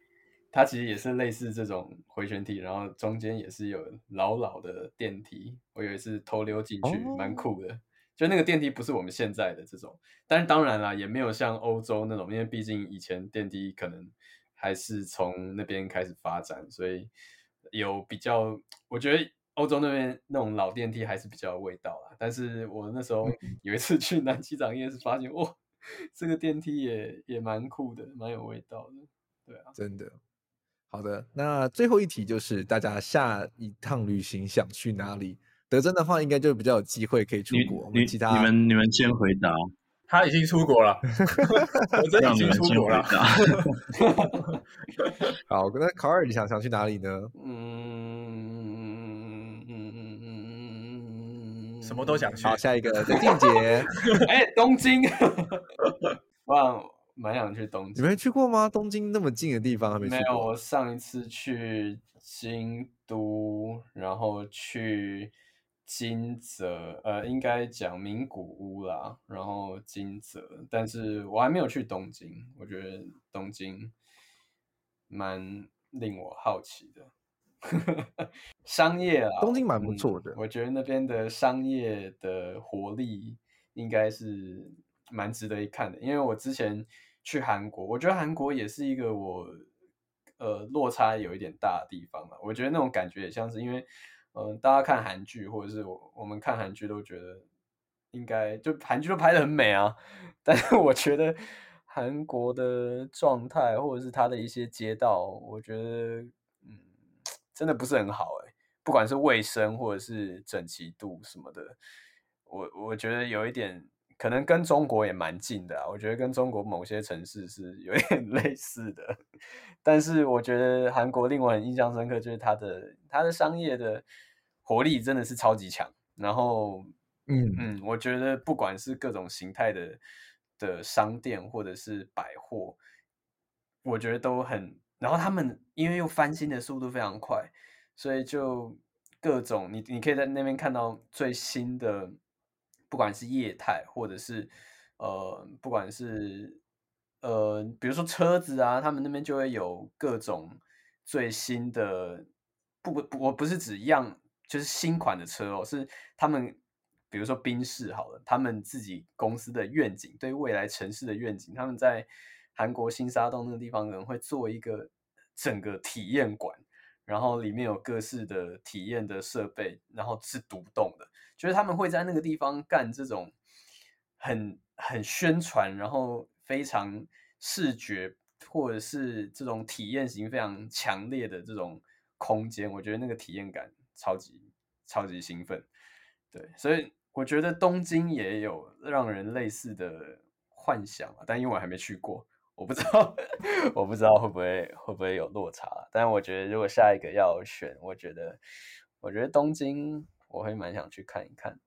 它其实也是类似这种回旋梯，然后中间也是有老老的电梯。我以为是偷溜进去，哦、蛮酷的。就那个电梯不是我们现在的这种，但是当然啦，也没有像欧洲那种，因为毕竟以前电梯可能还是从那边开始发展，所以有比较。我觉得欧洲那边那种老电梯还是比较有味道啦。但是我那时候有一次去南机场夜市，发现哇，这个电梯也也蛮酷的，蛮有味道的。对啊，真的。好的，那最后一题就是大家下一趟旅行想去哪里？德珍的话，应该就比较有机会可以出国。我们其他你们你们先回答。他已经出国了，德臻已经出国了。好，那考尔，你想想去哪里呢？嗯嗯嗯嗯嗯嗯，什么都想去。好，下一个林靖杰。哎、欸，东京。哇。蛮想去东京，你没去过吗？东京那么近的地方还没去过？没有，我上一次去京都，然后去金泽，呃，应该讲名古屋啦，然后金泽，但是我还没有去东京。我觉得东京蛮令我好奇的，商业啊，东京蛮不错的，嗯，我觉得那边的商业的活力应该是蛮值得一看的，因为我之前。去韩国，我觉得韩国也是一个我，呃，落差有一点大的地方嘛。我觉得那种感觉也像是因为，嗯、大家看韩剧或者是我我们看韩剧都觉得，应该就韩剧都拍的很美啊。但是我觉得韩国的状态或者是它的一些街道，我觉得嗯，真的不是很好哎。不管是卫生或者是整齐度什么的，我我觉得有一点可能跟中国也蛮近的啊。我觉得跟中国某些城市是有点 类似的，但是我觉得韩国令我很印象深刻，就是它的它的商业的活力真的是超级强。然后，嗯嗯，我觉得不管是各种形态的的商店或者是百货，我觉得都很。然后他们因为又翻新的速度非常快，所以就各种你你可以在那边看到最新的，不管是业态或者是呃，不管是呃，比如说车子啊，他们那边就会有各种最新的，不不，我不是指一样，就是新款的车哦，是他们比如说宾士好了，他们自己公司的愿景，对未来城市的愿景，他们在。韩国新沙洞那个地方可能会做一个整个体验馆，然后里面有各式的体验的设备，然后是独栋的，就是他们会在那个地方干这种很很宣传，然后非常视觉或者是这种体验型非常强烈的这种空间，我觉得那个体验感超级超级兴奋。对，所以我觉得东京也有让人类似的幻想，但因为我还没去过。我不知道，我不知道会不会会不会有落差，但我觉得如果下一个要选，我觉得我觉得东京我会蛮想去看一看。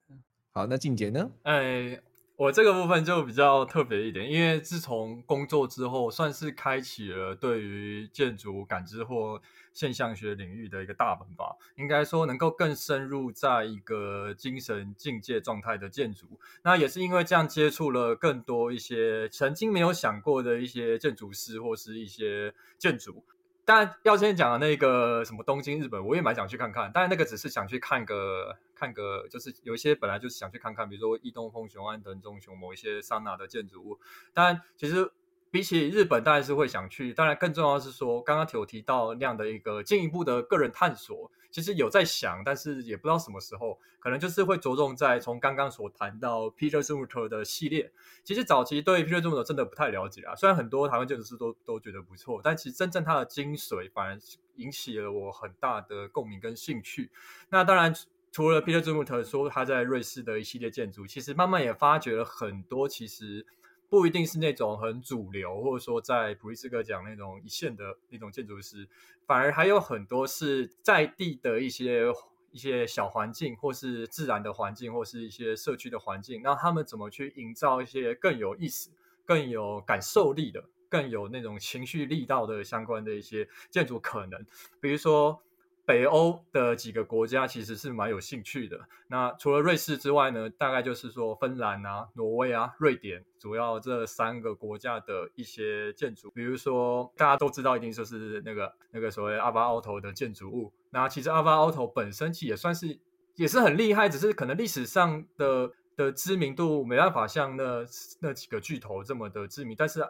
好，那静姐呢？哎。我这个部分就比较特别一点，因为自从工作之后，算是开启了对于建筑感知或现象学领域的一个大门吧。应该说，能够更深入在一个精神境界状态的建筑，那也是因为这样接触了更多一些曾经没有想过的一些建筑师或是一些建筑。但要先讲的那个什么东京日本，我也蛮想去看看，但那个只是想去看个。看个就是有一些本来就是想去看看，比如说伊东丰雄、安藤忠雄某一些桑拿的建筑物。当然，其实比起日本，当然是会想去。当然，更重要的是说，刚刚有提到那样的一个进一步的个人探索，其实有在想，但是也不知道什么时候，可能就是会着重在从刚刚所谈到 Peter Zumthor 的系列。其实早期对 Peter Zumthor 真的不太了解啊，虽然很多台湾建筑师都都觉得不错，但其实真正他的精髓反而引起了我很大的共鸣跟兴趣。那当然。除了 Peter Zumthor 说他在瑞士的一系列建筑，其实慢慢也发掘了很多，其实不一定是那种很主流，或者说在普利兹克奖那种一线的那种建筑师，反而还有很多是在地的一些一些小环境，或是自然的环境，或是一些社区的环境，那他们怎么去营造一些更有意思、更有感受力的、更有那种情绪力道的相关的一些建筑可能，比如说。北欧的几个国家其实是蛮有兴趣的。那除了瑞士之外呢，大概就是说芬兰啊、挪威啊、瑞典，主要这三个国家的一些建筑。比如说大家都知道，一定就是那个那个所谓阿巴奥头的建筑物。那其实阿巴奥头本身其实也算是也是很厉害，只是可能历史上的的知名度没办法像那那几个巨头这么的知名，但是。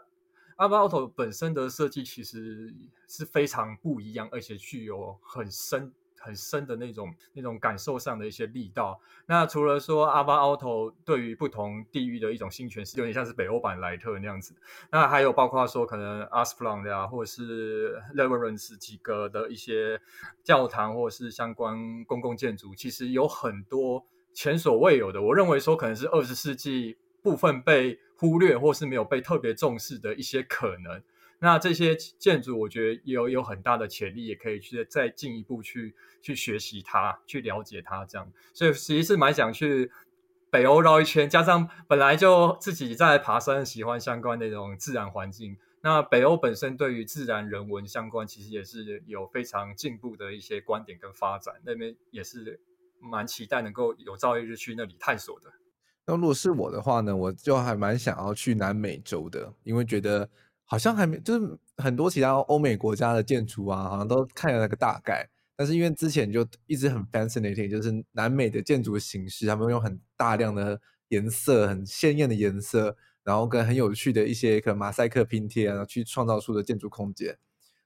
阿巴奥头本身的设计其实是非常不一样，而且具有很深很深的那种那种感受上的一些力道。那除了说阿巴奥头对于不同地域的一种新诠释，有点像是北欧版莱特那样子。那还有包括说可能阿斯普朗的啊，或者是 Lewerentz 几个的一些教堂，或者是相关公共建筑，其实有很多前所未有的。我认为说可能是二十世纪部分被。忽略或是没有被特别重视的一些可能，那这些建筑我觉得也有有很大的潜力，也可以去再进一步去去学习它，去了解它这样。所以其实是蛮想去北欧绕一圈，加上本来就自己在爬山，喜欢相关那种自然环境。那北欧本身对于自然人文相关，其实也是有非常进步的一些观点跟发展。那边也是蛮期待能够有朝一日去那里探索的。那如果是我的话呢，我就还蛮想要去南美洲的，因为觉得好像还没，就是很多其他欧美国家的建筑啊，好像都看了那个大概。但是因为之前就一直很 fascinating，就是南美的建筑形式，他们用很大量的颜色、很鲜艳的颜色，然后跟很有趣的一些可能马赛克拼贴啊，去创造出的建筑空间。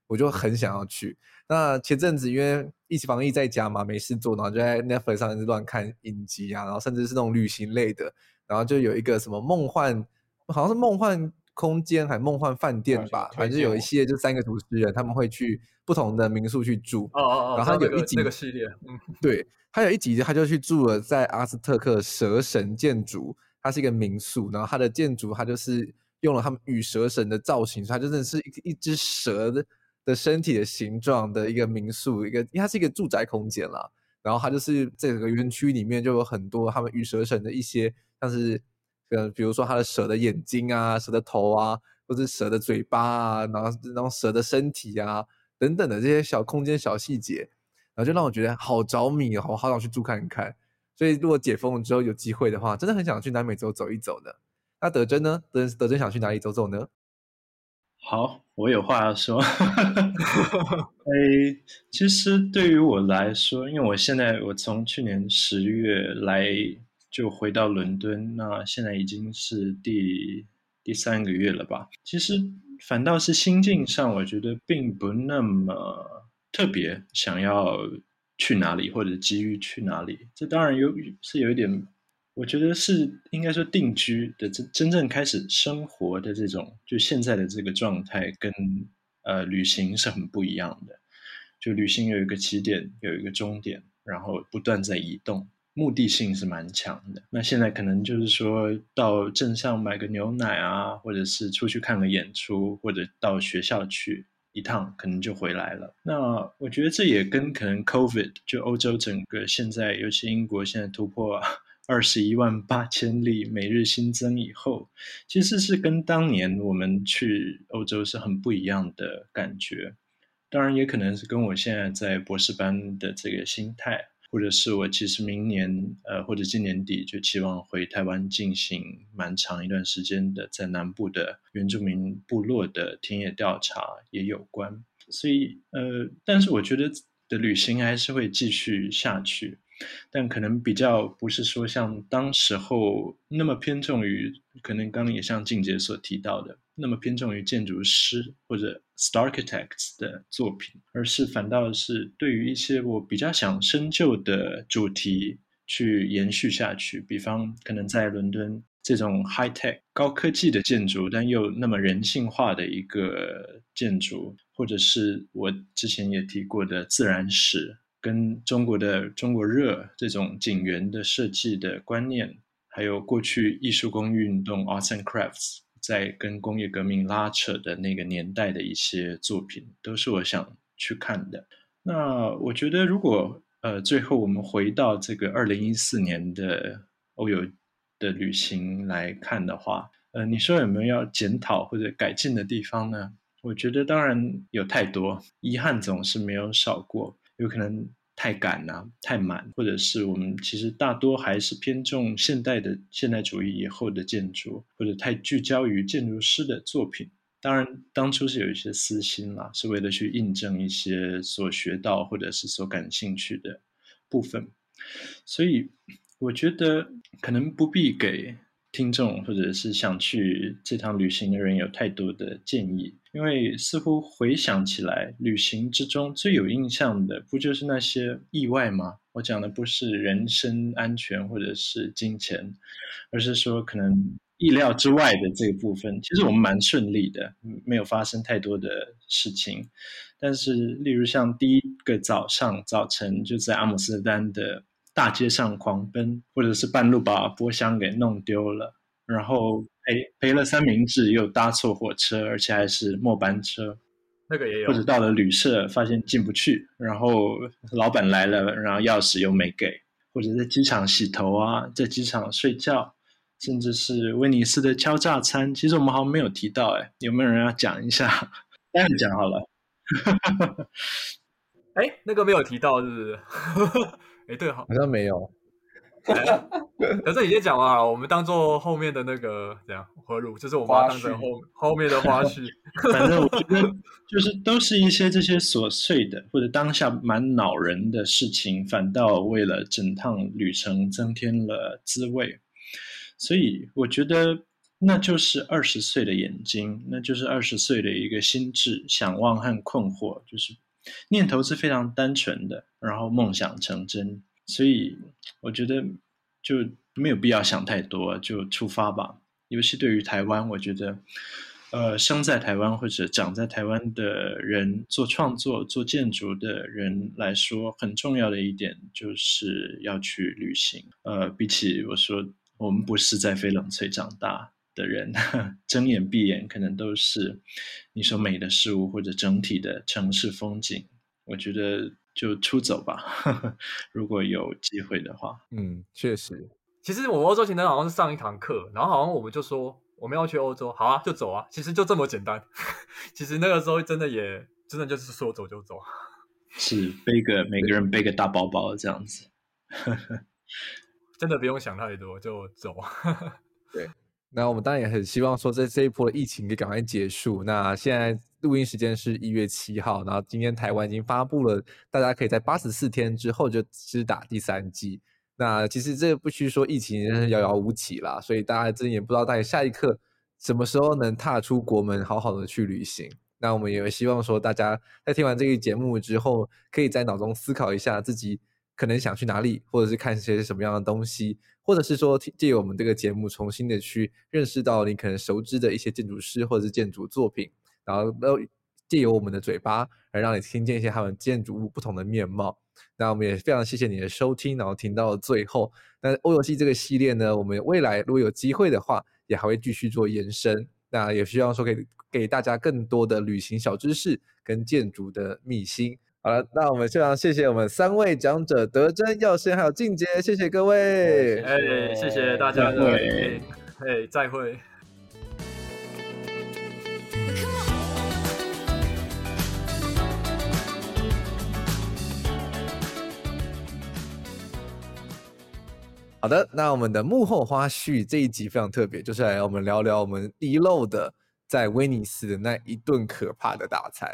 我就很想要去。那前阵子因为疫情防疫在家嘛，没事做，然后就在 Netflix 上乱看影集啊，然后甚至是那种旅行类的，然后就有一个什么梦幻，好像是梦幻空间还是梦幻饭店吧，反正有一系列就三个主持人他们会去不同的民宿去住。哦哦哦。然后他有一集那个系列，嗯，对，他有一集他就去住了在阿斯特克蛇神建筑，它是一个民宿，然后它的建筑它就是用了他们与蛇神的造型，它真的是一一只蛇的的身体的形状的一个民宿，一个因为它是一个住宅空间啦。然后它就是这个园区里面就有很多他们羽蛇神的一些，像是呃，比如说它的蛇的眼睛啊、蛇的头啊，或者蛇的嘴巴啊，然后然后蛇的身体啊等等的这些小空间小细节，然后就让我觉得好着迷哦，好想去住看一看。所以如果解封了之后有机会的话，真的很想去南美洲走一走的。那德珍呢？德德珍想去哪里走走呢？好，我有话要说。哎，其实对于我来说，因为我现在我从去年十月来就回到伦敦，那现在已经是第第三个月了吧。其实反倒是心境上，我觉得并不那么特别想要去哪里，或者急于去哪里。这当然有是有一点。我觉得是应该说定居的真真正开始生活的这种，就现在的这个状态跟呃旅行是很不一样的。就旅行有一个起点，有一个终点，然后不断在移动，目的性是蛮强的。那现在可能就是说到镇上买个牛奶啊，或者是出去看个演出，或者到学校去一趟，可能就回来了。那我觉得这也跟可能 COVID 就欧洲整个现在，尤其英国现在突破。二十一万八千例每日新增以后，其实是跟当年我们去欧洲是很不一样的感觉。当然，也可能是跟我现在在博士班的这个心态，或者是我其实明年呃或者今年底就期望回台湾进行蛮长一段时间的在南部的原住民部落的田野调查也有关。所以呃，但是我觉得的旅行还是会继续下去。但可能比较不是说像当时候那么偏重于，可能刚刚也像静姐所提到的，那么偏重于建筑师或者 Starchitects 的作品，而是反倒是对于一些我比较想深究的主题去延续下去。比方可能在伦敦这种 high tech 高科技的建筑，但又那么人性化的一个建筑，或者是我之前也提过的自然史。跟中国的中国热这种景园的设计的观念，还有过去艺术工运动 Arts and Crafts 在跟工业革命拉扯的那个年代的一些作品，都是我想去看的。那我觉得，如果呃最后我们回到这个二零一四年的欧游的旅行来看的话，呃，你说有没有要检讨或者改进的地方呢？我觉得当然有太多，遗憾总是没有少过。有可能太赶啊，太满，或者是我们其实大多还是偏重现代的现代主义以后的建筑，或者太聚焦于建筑师的作品。当然，当初是有一些私心啦，是为了去印证一些所学到或者是所感兴趣的部分。所以，我觉得可能不必给听众或者是想去这趟旅行的人有太多的建议。因为似乎回想起来，旅行之中最有印象的，不就是那些意外吗？我讲的不是人身安全或者是金钱，而是说可能意料之外的这个部分。其实我们蛮顺利的，没有发生太多的事情。但是，例如像第一个早上早晨就在阿姆斯特丹的大街上狂奔，或者是半路把波箱给弄丢了。然后赔赔了三明治，又搭错火车，而且还是末班车。那个也有。或者到了旅社，发现进不去，然后老板来了，然后钥匙又没给。或者在机场洗头啊，在机场睡觉，甚至是威尼斯的敲诈餐，其实我们好像没有提到，哎，有没有人要讲一下？待会讲好了。哎，那个没有提到，是不是？哎，对，好，好像没有。可是已经讲完了，我们当做后面的那个怎样何如，就是我们要当成后后面的花絮。反正我觉得就是都是一些这些琐碎的或者当下蛮恼人的事情，反倒为了整趟旅程增添了滋味。所以我觉得那就是二十岁的眼睛，那就是二十岁的一个心智、想望和困惑，就是念头是非常单纯的，然后梦想成真。所以我觉得就没有必要想太多，就出发吧。尤其对于台湾，我觉得，呃，生在台湾或者长在台湾的人，做创作、做建筑的人来说，很重要的一点就是要去旅行。呃，比起我说。我们不是在翡冷翠长大的人，睁眼闭眼可能都是你说美的事物或者整体的城市风景。我觉得就出走吧，如果有机会的话。嗯，确实。其实我们欧洲行程好像是上一堂课，然后好像我们就说我们要去欧洲，好啊，就走啊。其实就这么简单。其实那个时候真的也真的就是说走就走，是背个每个人背个大包包这样子，真的不用想太多就走。对，那我们当然也很希望说，在这一波的疫情可以赶快结束。那现在录音时间是一月七号，然后今天台湾已经发布了，大家可以在八十四天之后就施打第三剂。那其实这不需说疫情真是遥遥无期啦，所以大家真的也不知道大概下一刻什么时候能踏出国门，好好的去旅行。那我们也希望说，大家在听完这个节目之后，可以在脑中思考一下自己可能想去哪里，或者是看一些什么样的东西，或者是说借由我们这个节目，重新的去认识到你可能熟知的一些建筑师或者是建筑作品，然后都借由我们的嘴巴，来让你听见一些他们建筑物不同的面貌。那我们也非常谢谢你的收听，然后听到了最后。那欧游记这个系列呢，我们未来如果有机会的话，也还会继续做延伸。那也希望说给给大家更多的旅行小知识跟建筑的秘辛。好了，那我们非常谢谢我们三位讲者德真、耀先还有静杰，谢谢各位，哎，谢谢大家的，哎，再会。好的，那我们的幕后花絮这一集非常特别，就是来我们聊聊我们遗漏的在威尼斯的那一顿可怕的大餐。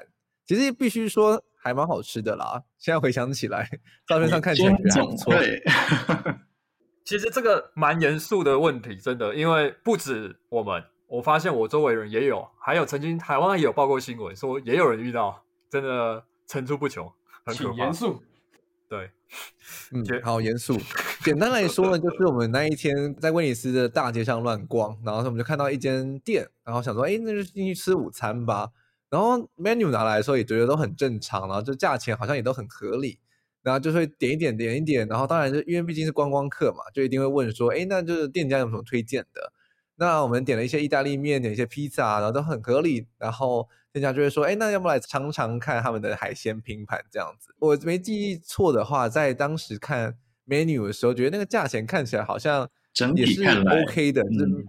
其实必须说还蛮好吃的啦，现在回想起来，照片上看起来还不错。对，其实这个蛮严肃的问题，真的，因为不止我们，我发现我周围人也有，还有曾经台湾也有报过新闻，说也有人遇到，真的层出不穷，很可怕。严肃。对，嗯，好严肃。简单来说呢，就是我们那一天在威尼斯的大街上乱逛，然后我们就看到一间店，然后想说，哎，那就进去吃午餐吧。然后 menu 拿来的时候也觉得都很正常，然后就价钱好像也都很合理，然后就会点一点点一点。然后当然就因为毕竟是观光客嘛，就一定会问说，哎，那就是店家有什么推荐的？那我们点了一些意大利面，点一些披萨，然后都很合理，然后。店家就会说：“哎，那要不来尝尝看他们的海鲜拼盘这样子？我没记忆错的话，在当时看 menu 的时候，觉得那个价钱看起来好像也是 OK 的，嗯、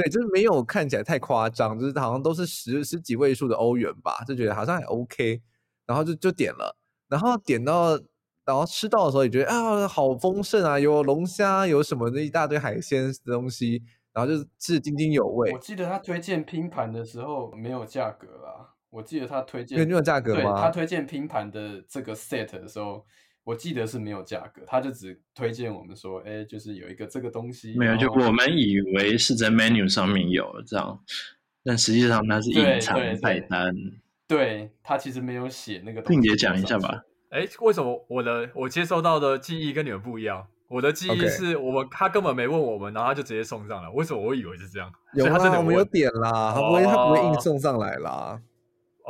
对，就是没有看起来太夸张，就是好像都是十十几位数的欧元吧，就觉得好像还 OK，然后就就点了，然后点到，然后吃到的时候也觉得啊，好丰盛啊，有龙虾，有什么的一大堆海鲜的东西。”然后就是是津津有味。我记得他推荐拼盘的时候没有价格啦。我记得他推荐没有价格吗？对，他推荐拼盘的这个 set 的时候，我记得是没有价格，他就只推荐我们说，哎，就是有一个这个东西。没有，就我们以为是在 menu 上面有这样，但实际上它是隐藏菜单。对，他其实没有写那个东西。并且讲一下吧。哎，为什么我的我接收到的记忆跟你们不一样？我的记忆是我们.他根本没问我们，然后他就直接送上来。为什么我以为是这样？有啊，他真的我们有点啦，他不会、哦、他不会硬送上来啦。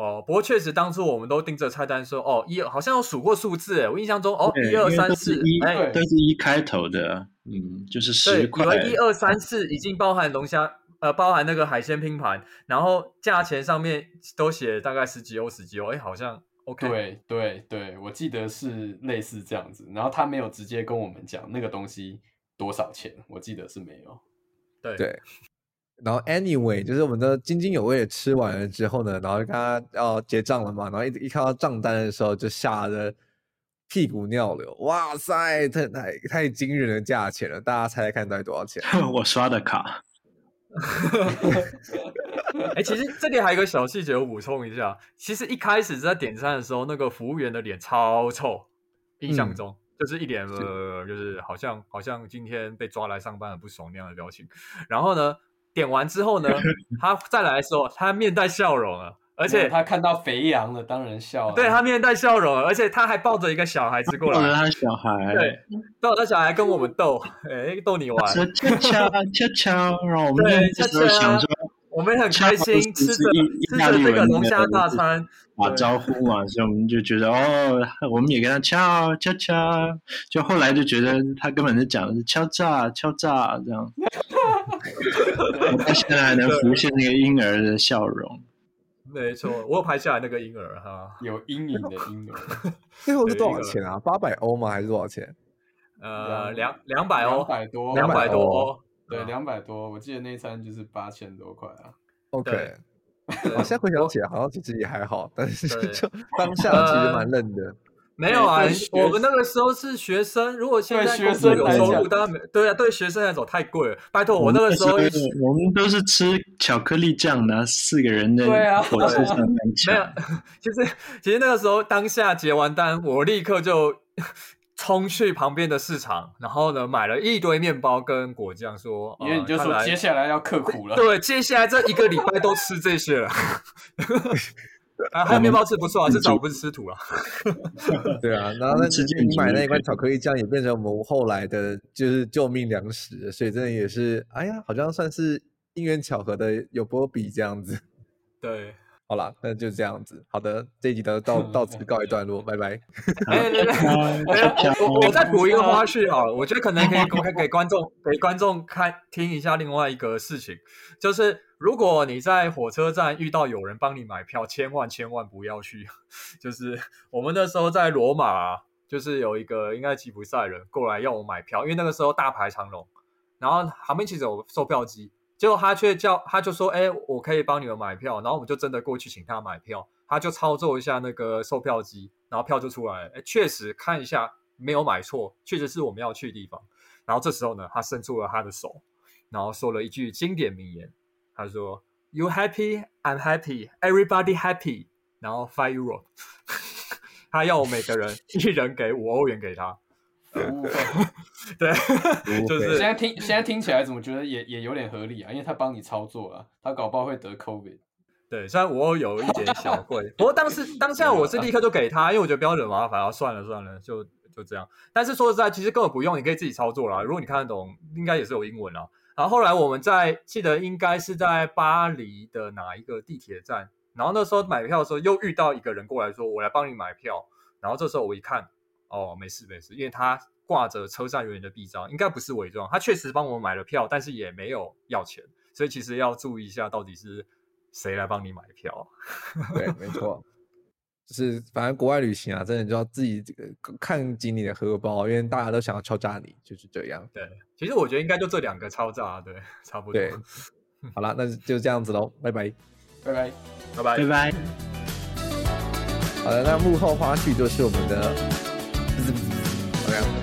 哦，不过确实当初我们都盯着菜单说，哦，一好像有数过数字诶，我印象中哦，一二三四，哎，都是一开头的，嗯，就是十块。对，一二三四已经包含龙虾，呃，包含那个海鲜拼盘，然后价钱上面都写大概十几欧，十几欧，哎，好像。Okay. 对对对，我记得是类似这样子，然后他没有直接跟我们讲那个东西多少钱，我记得是没有。对对，然后 anyway，就是我们都津津有味的吃完了之后呢，然后就看他要结账了嘛，然后一一看到账单的时候就吓得屁股尿流，哇塞，太太太惊人的价钱了，大家猜猜看到底多少钱？我刷的卡。哎、欸，其实这里还有一个小细节，我补充一下。其实一开始在点餐的时候，那个服务员的脸超臭，印象中、嗯、就是一脸呃，就是好像好像今天被抓来上班很不爽那样的表情。然后呢，点完之后呢，他再来的时候，他面带笑容啊，而且他看到肥羊了，当然笑了。对，他面带笑容，而且他还抱着一个小孩子过来，抱着他小孩，对，抱着小孩跟我们逗，哎，逗你玩，悄悄悄悄，让我们那时候想说。我们很开心吃着吃着这个龙虾大餐，打招呼嘛，所以我们就觉得哦，我们也跟他敲敲敲，就后来就觉得他根本是讲的是敲诈敲诈这样，他现在还能浮现那个婴儿的笑容。没错，我有拍下来那个婴儿哈，有阴影的婴儿。最后是多少钱啊？八百欧吗？还是多少钱？呃，两两百欧，两百多，两百多欧。对，两百多。我记得那餐就是八千多块啊。OK，我现在回想起来，好像其实也还好，但是 就当下其实蛮愣的。没有啊，我们那个时候是学生，如果现在学生有收入，当然没对啊。对学生来说太贵了，拜托我那个时候，我们都是吃巧克力酱的，四个人的火车上没有，其实其实那个时候当下结完单，我立刻就冲去旁边的市场，然后呢买了一堆面包跟果酱，说，因为你就说接下来要刻苦了，对，接下来这一个礼拜都吃这些了。啊，还有面包吃不错啊，至少不是吃土啊。对啊，然后那直接你买那一罐巧克力酱也变成我们后来的就是救命粮食，所以真的也是，哎呀，好像算是因缘巧合的有波比这样子。对。好啦，那就这样子。好的，这一集到到 到此告一段落，拜拜。哎，对对，我我再补一个花絮好了，我觉得可能可以给观众给观众看听一下另外一个事情，就是如果你在火车站遇到有人帮你买票，千万千万不要去。就是我们那时候在罗马，就是有一个应该吉普赛人过来要我买票，因为那个时候大排长龙，然后旁边其实有售票机。结果他却叫，他就说：“哎、我可以帮你们买票。”然后我们就真的过去请他买票，他就操作一下那个售票机，然后票就出来了。哎，确实看一下没有买错，确实是我们要去的地方。然后这时候呢，他伸出了他的手，然后说了一句经典名言：“他说，You happy? I'm happy. Everybody happy.” 然后 five euro，他要我每个人一人给五欧元给他。服务费，对，就是现在听现在听起来怎么觉得也也有点合理啊？因为他帮你操作了，他搞不好会得 COVID。对，虽然我有一点小贵，不过当时当下我是立刻就给他，因为我觉得不要惹麻烦，啊算了算了，就就这样。但是说实在，其实根本不用，你可以自己操作啦。如果你看得懂，应该也是有英文啊。然后后来我们在记得应该是在巴黎的哪一个地铁站，然后那时候买票的时候又遇到一个人过来说：“我来帮你买票。”然后这时候我一看。哦，没事没事，因为他挂着车站人员的臂章，应该不是伪装。他确实帮我们买了票，但是也没有要钱，所以其实要注意一下，到底是谁来帮你买票。对，没错，就是反正国外旅行啊，真的就要自己这个看紧你的荷包，因为大家都想要敲诈你，就是这样。对，其实我觉得应该就这两个敲诈，对，差不多。对，好了，那就这样子喽，拜拜，拜拜，拜拜，拜拜。好的，那幕后花絮就是我们的。怎么样？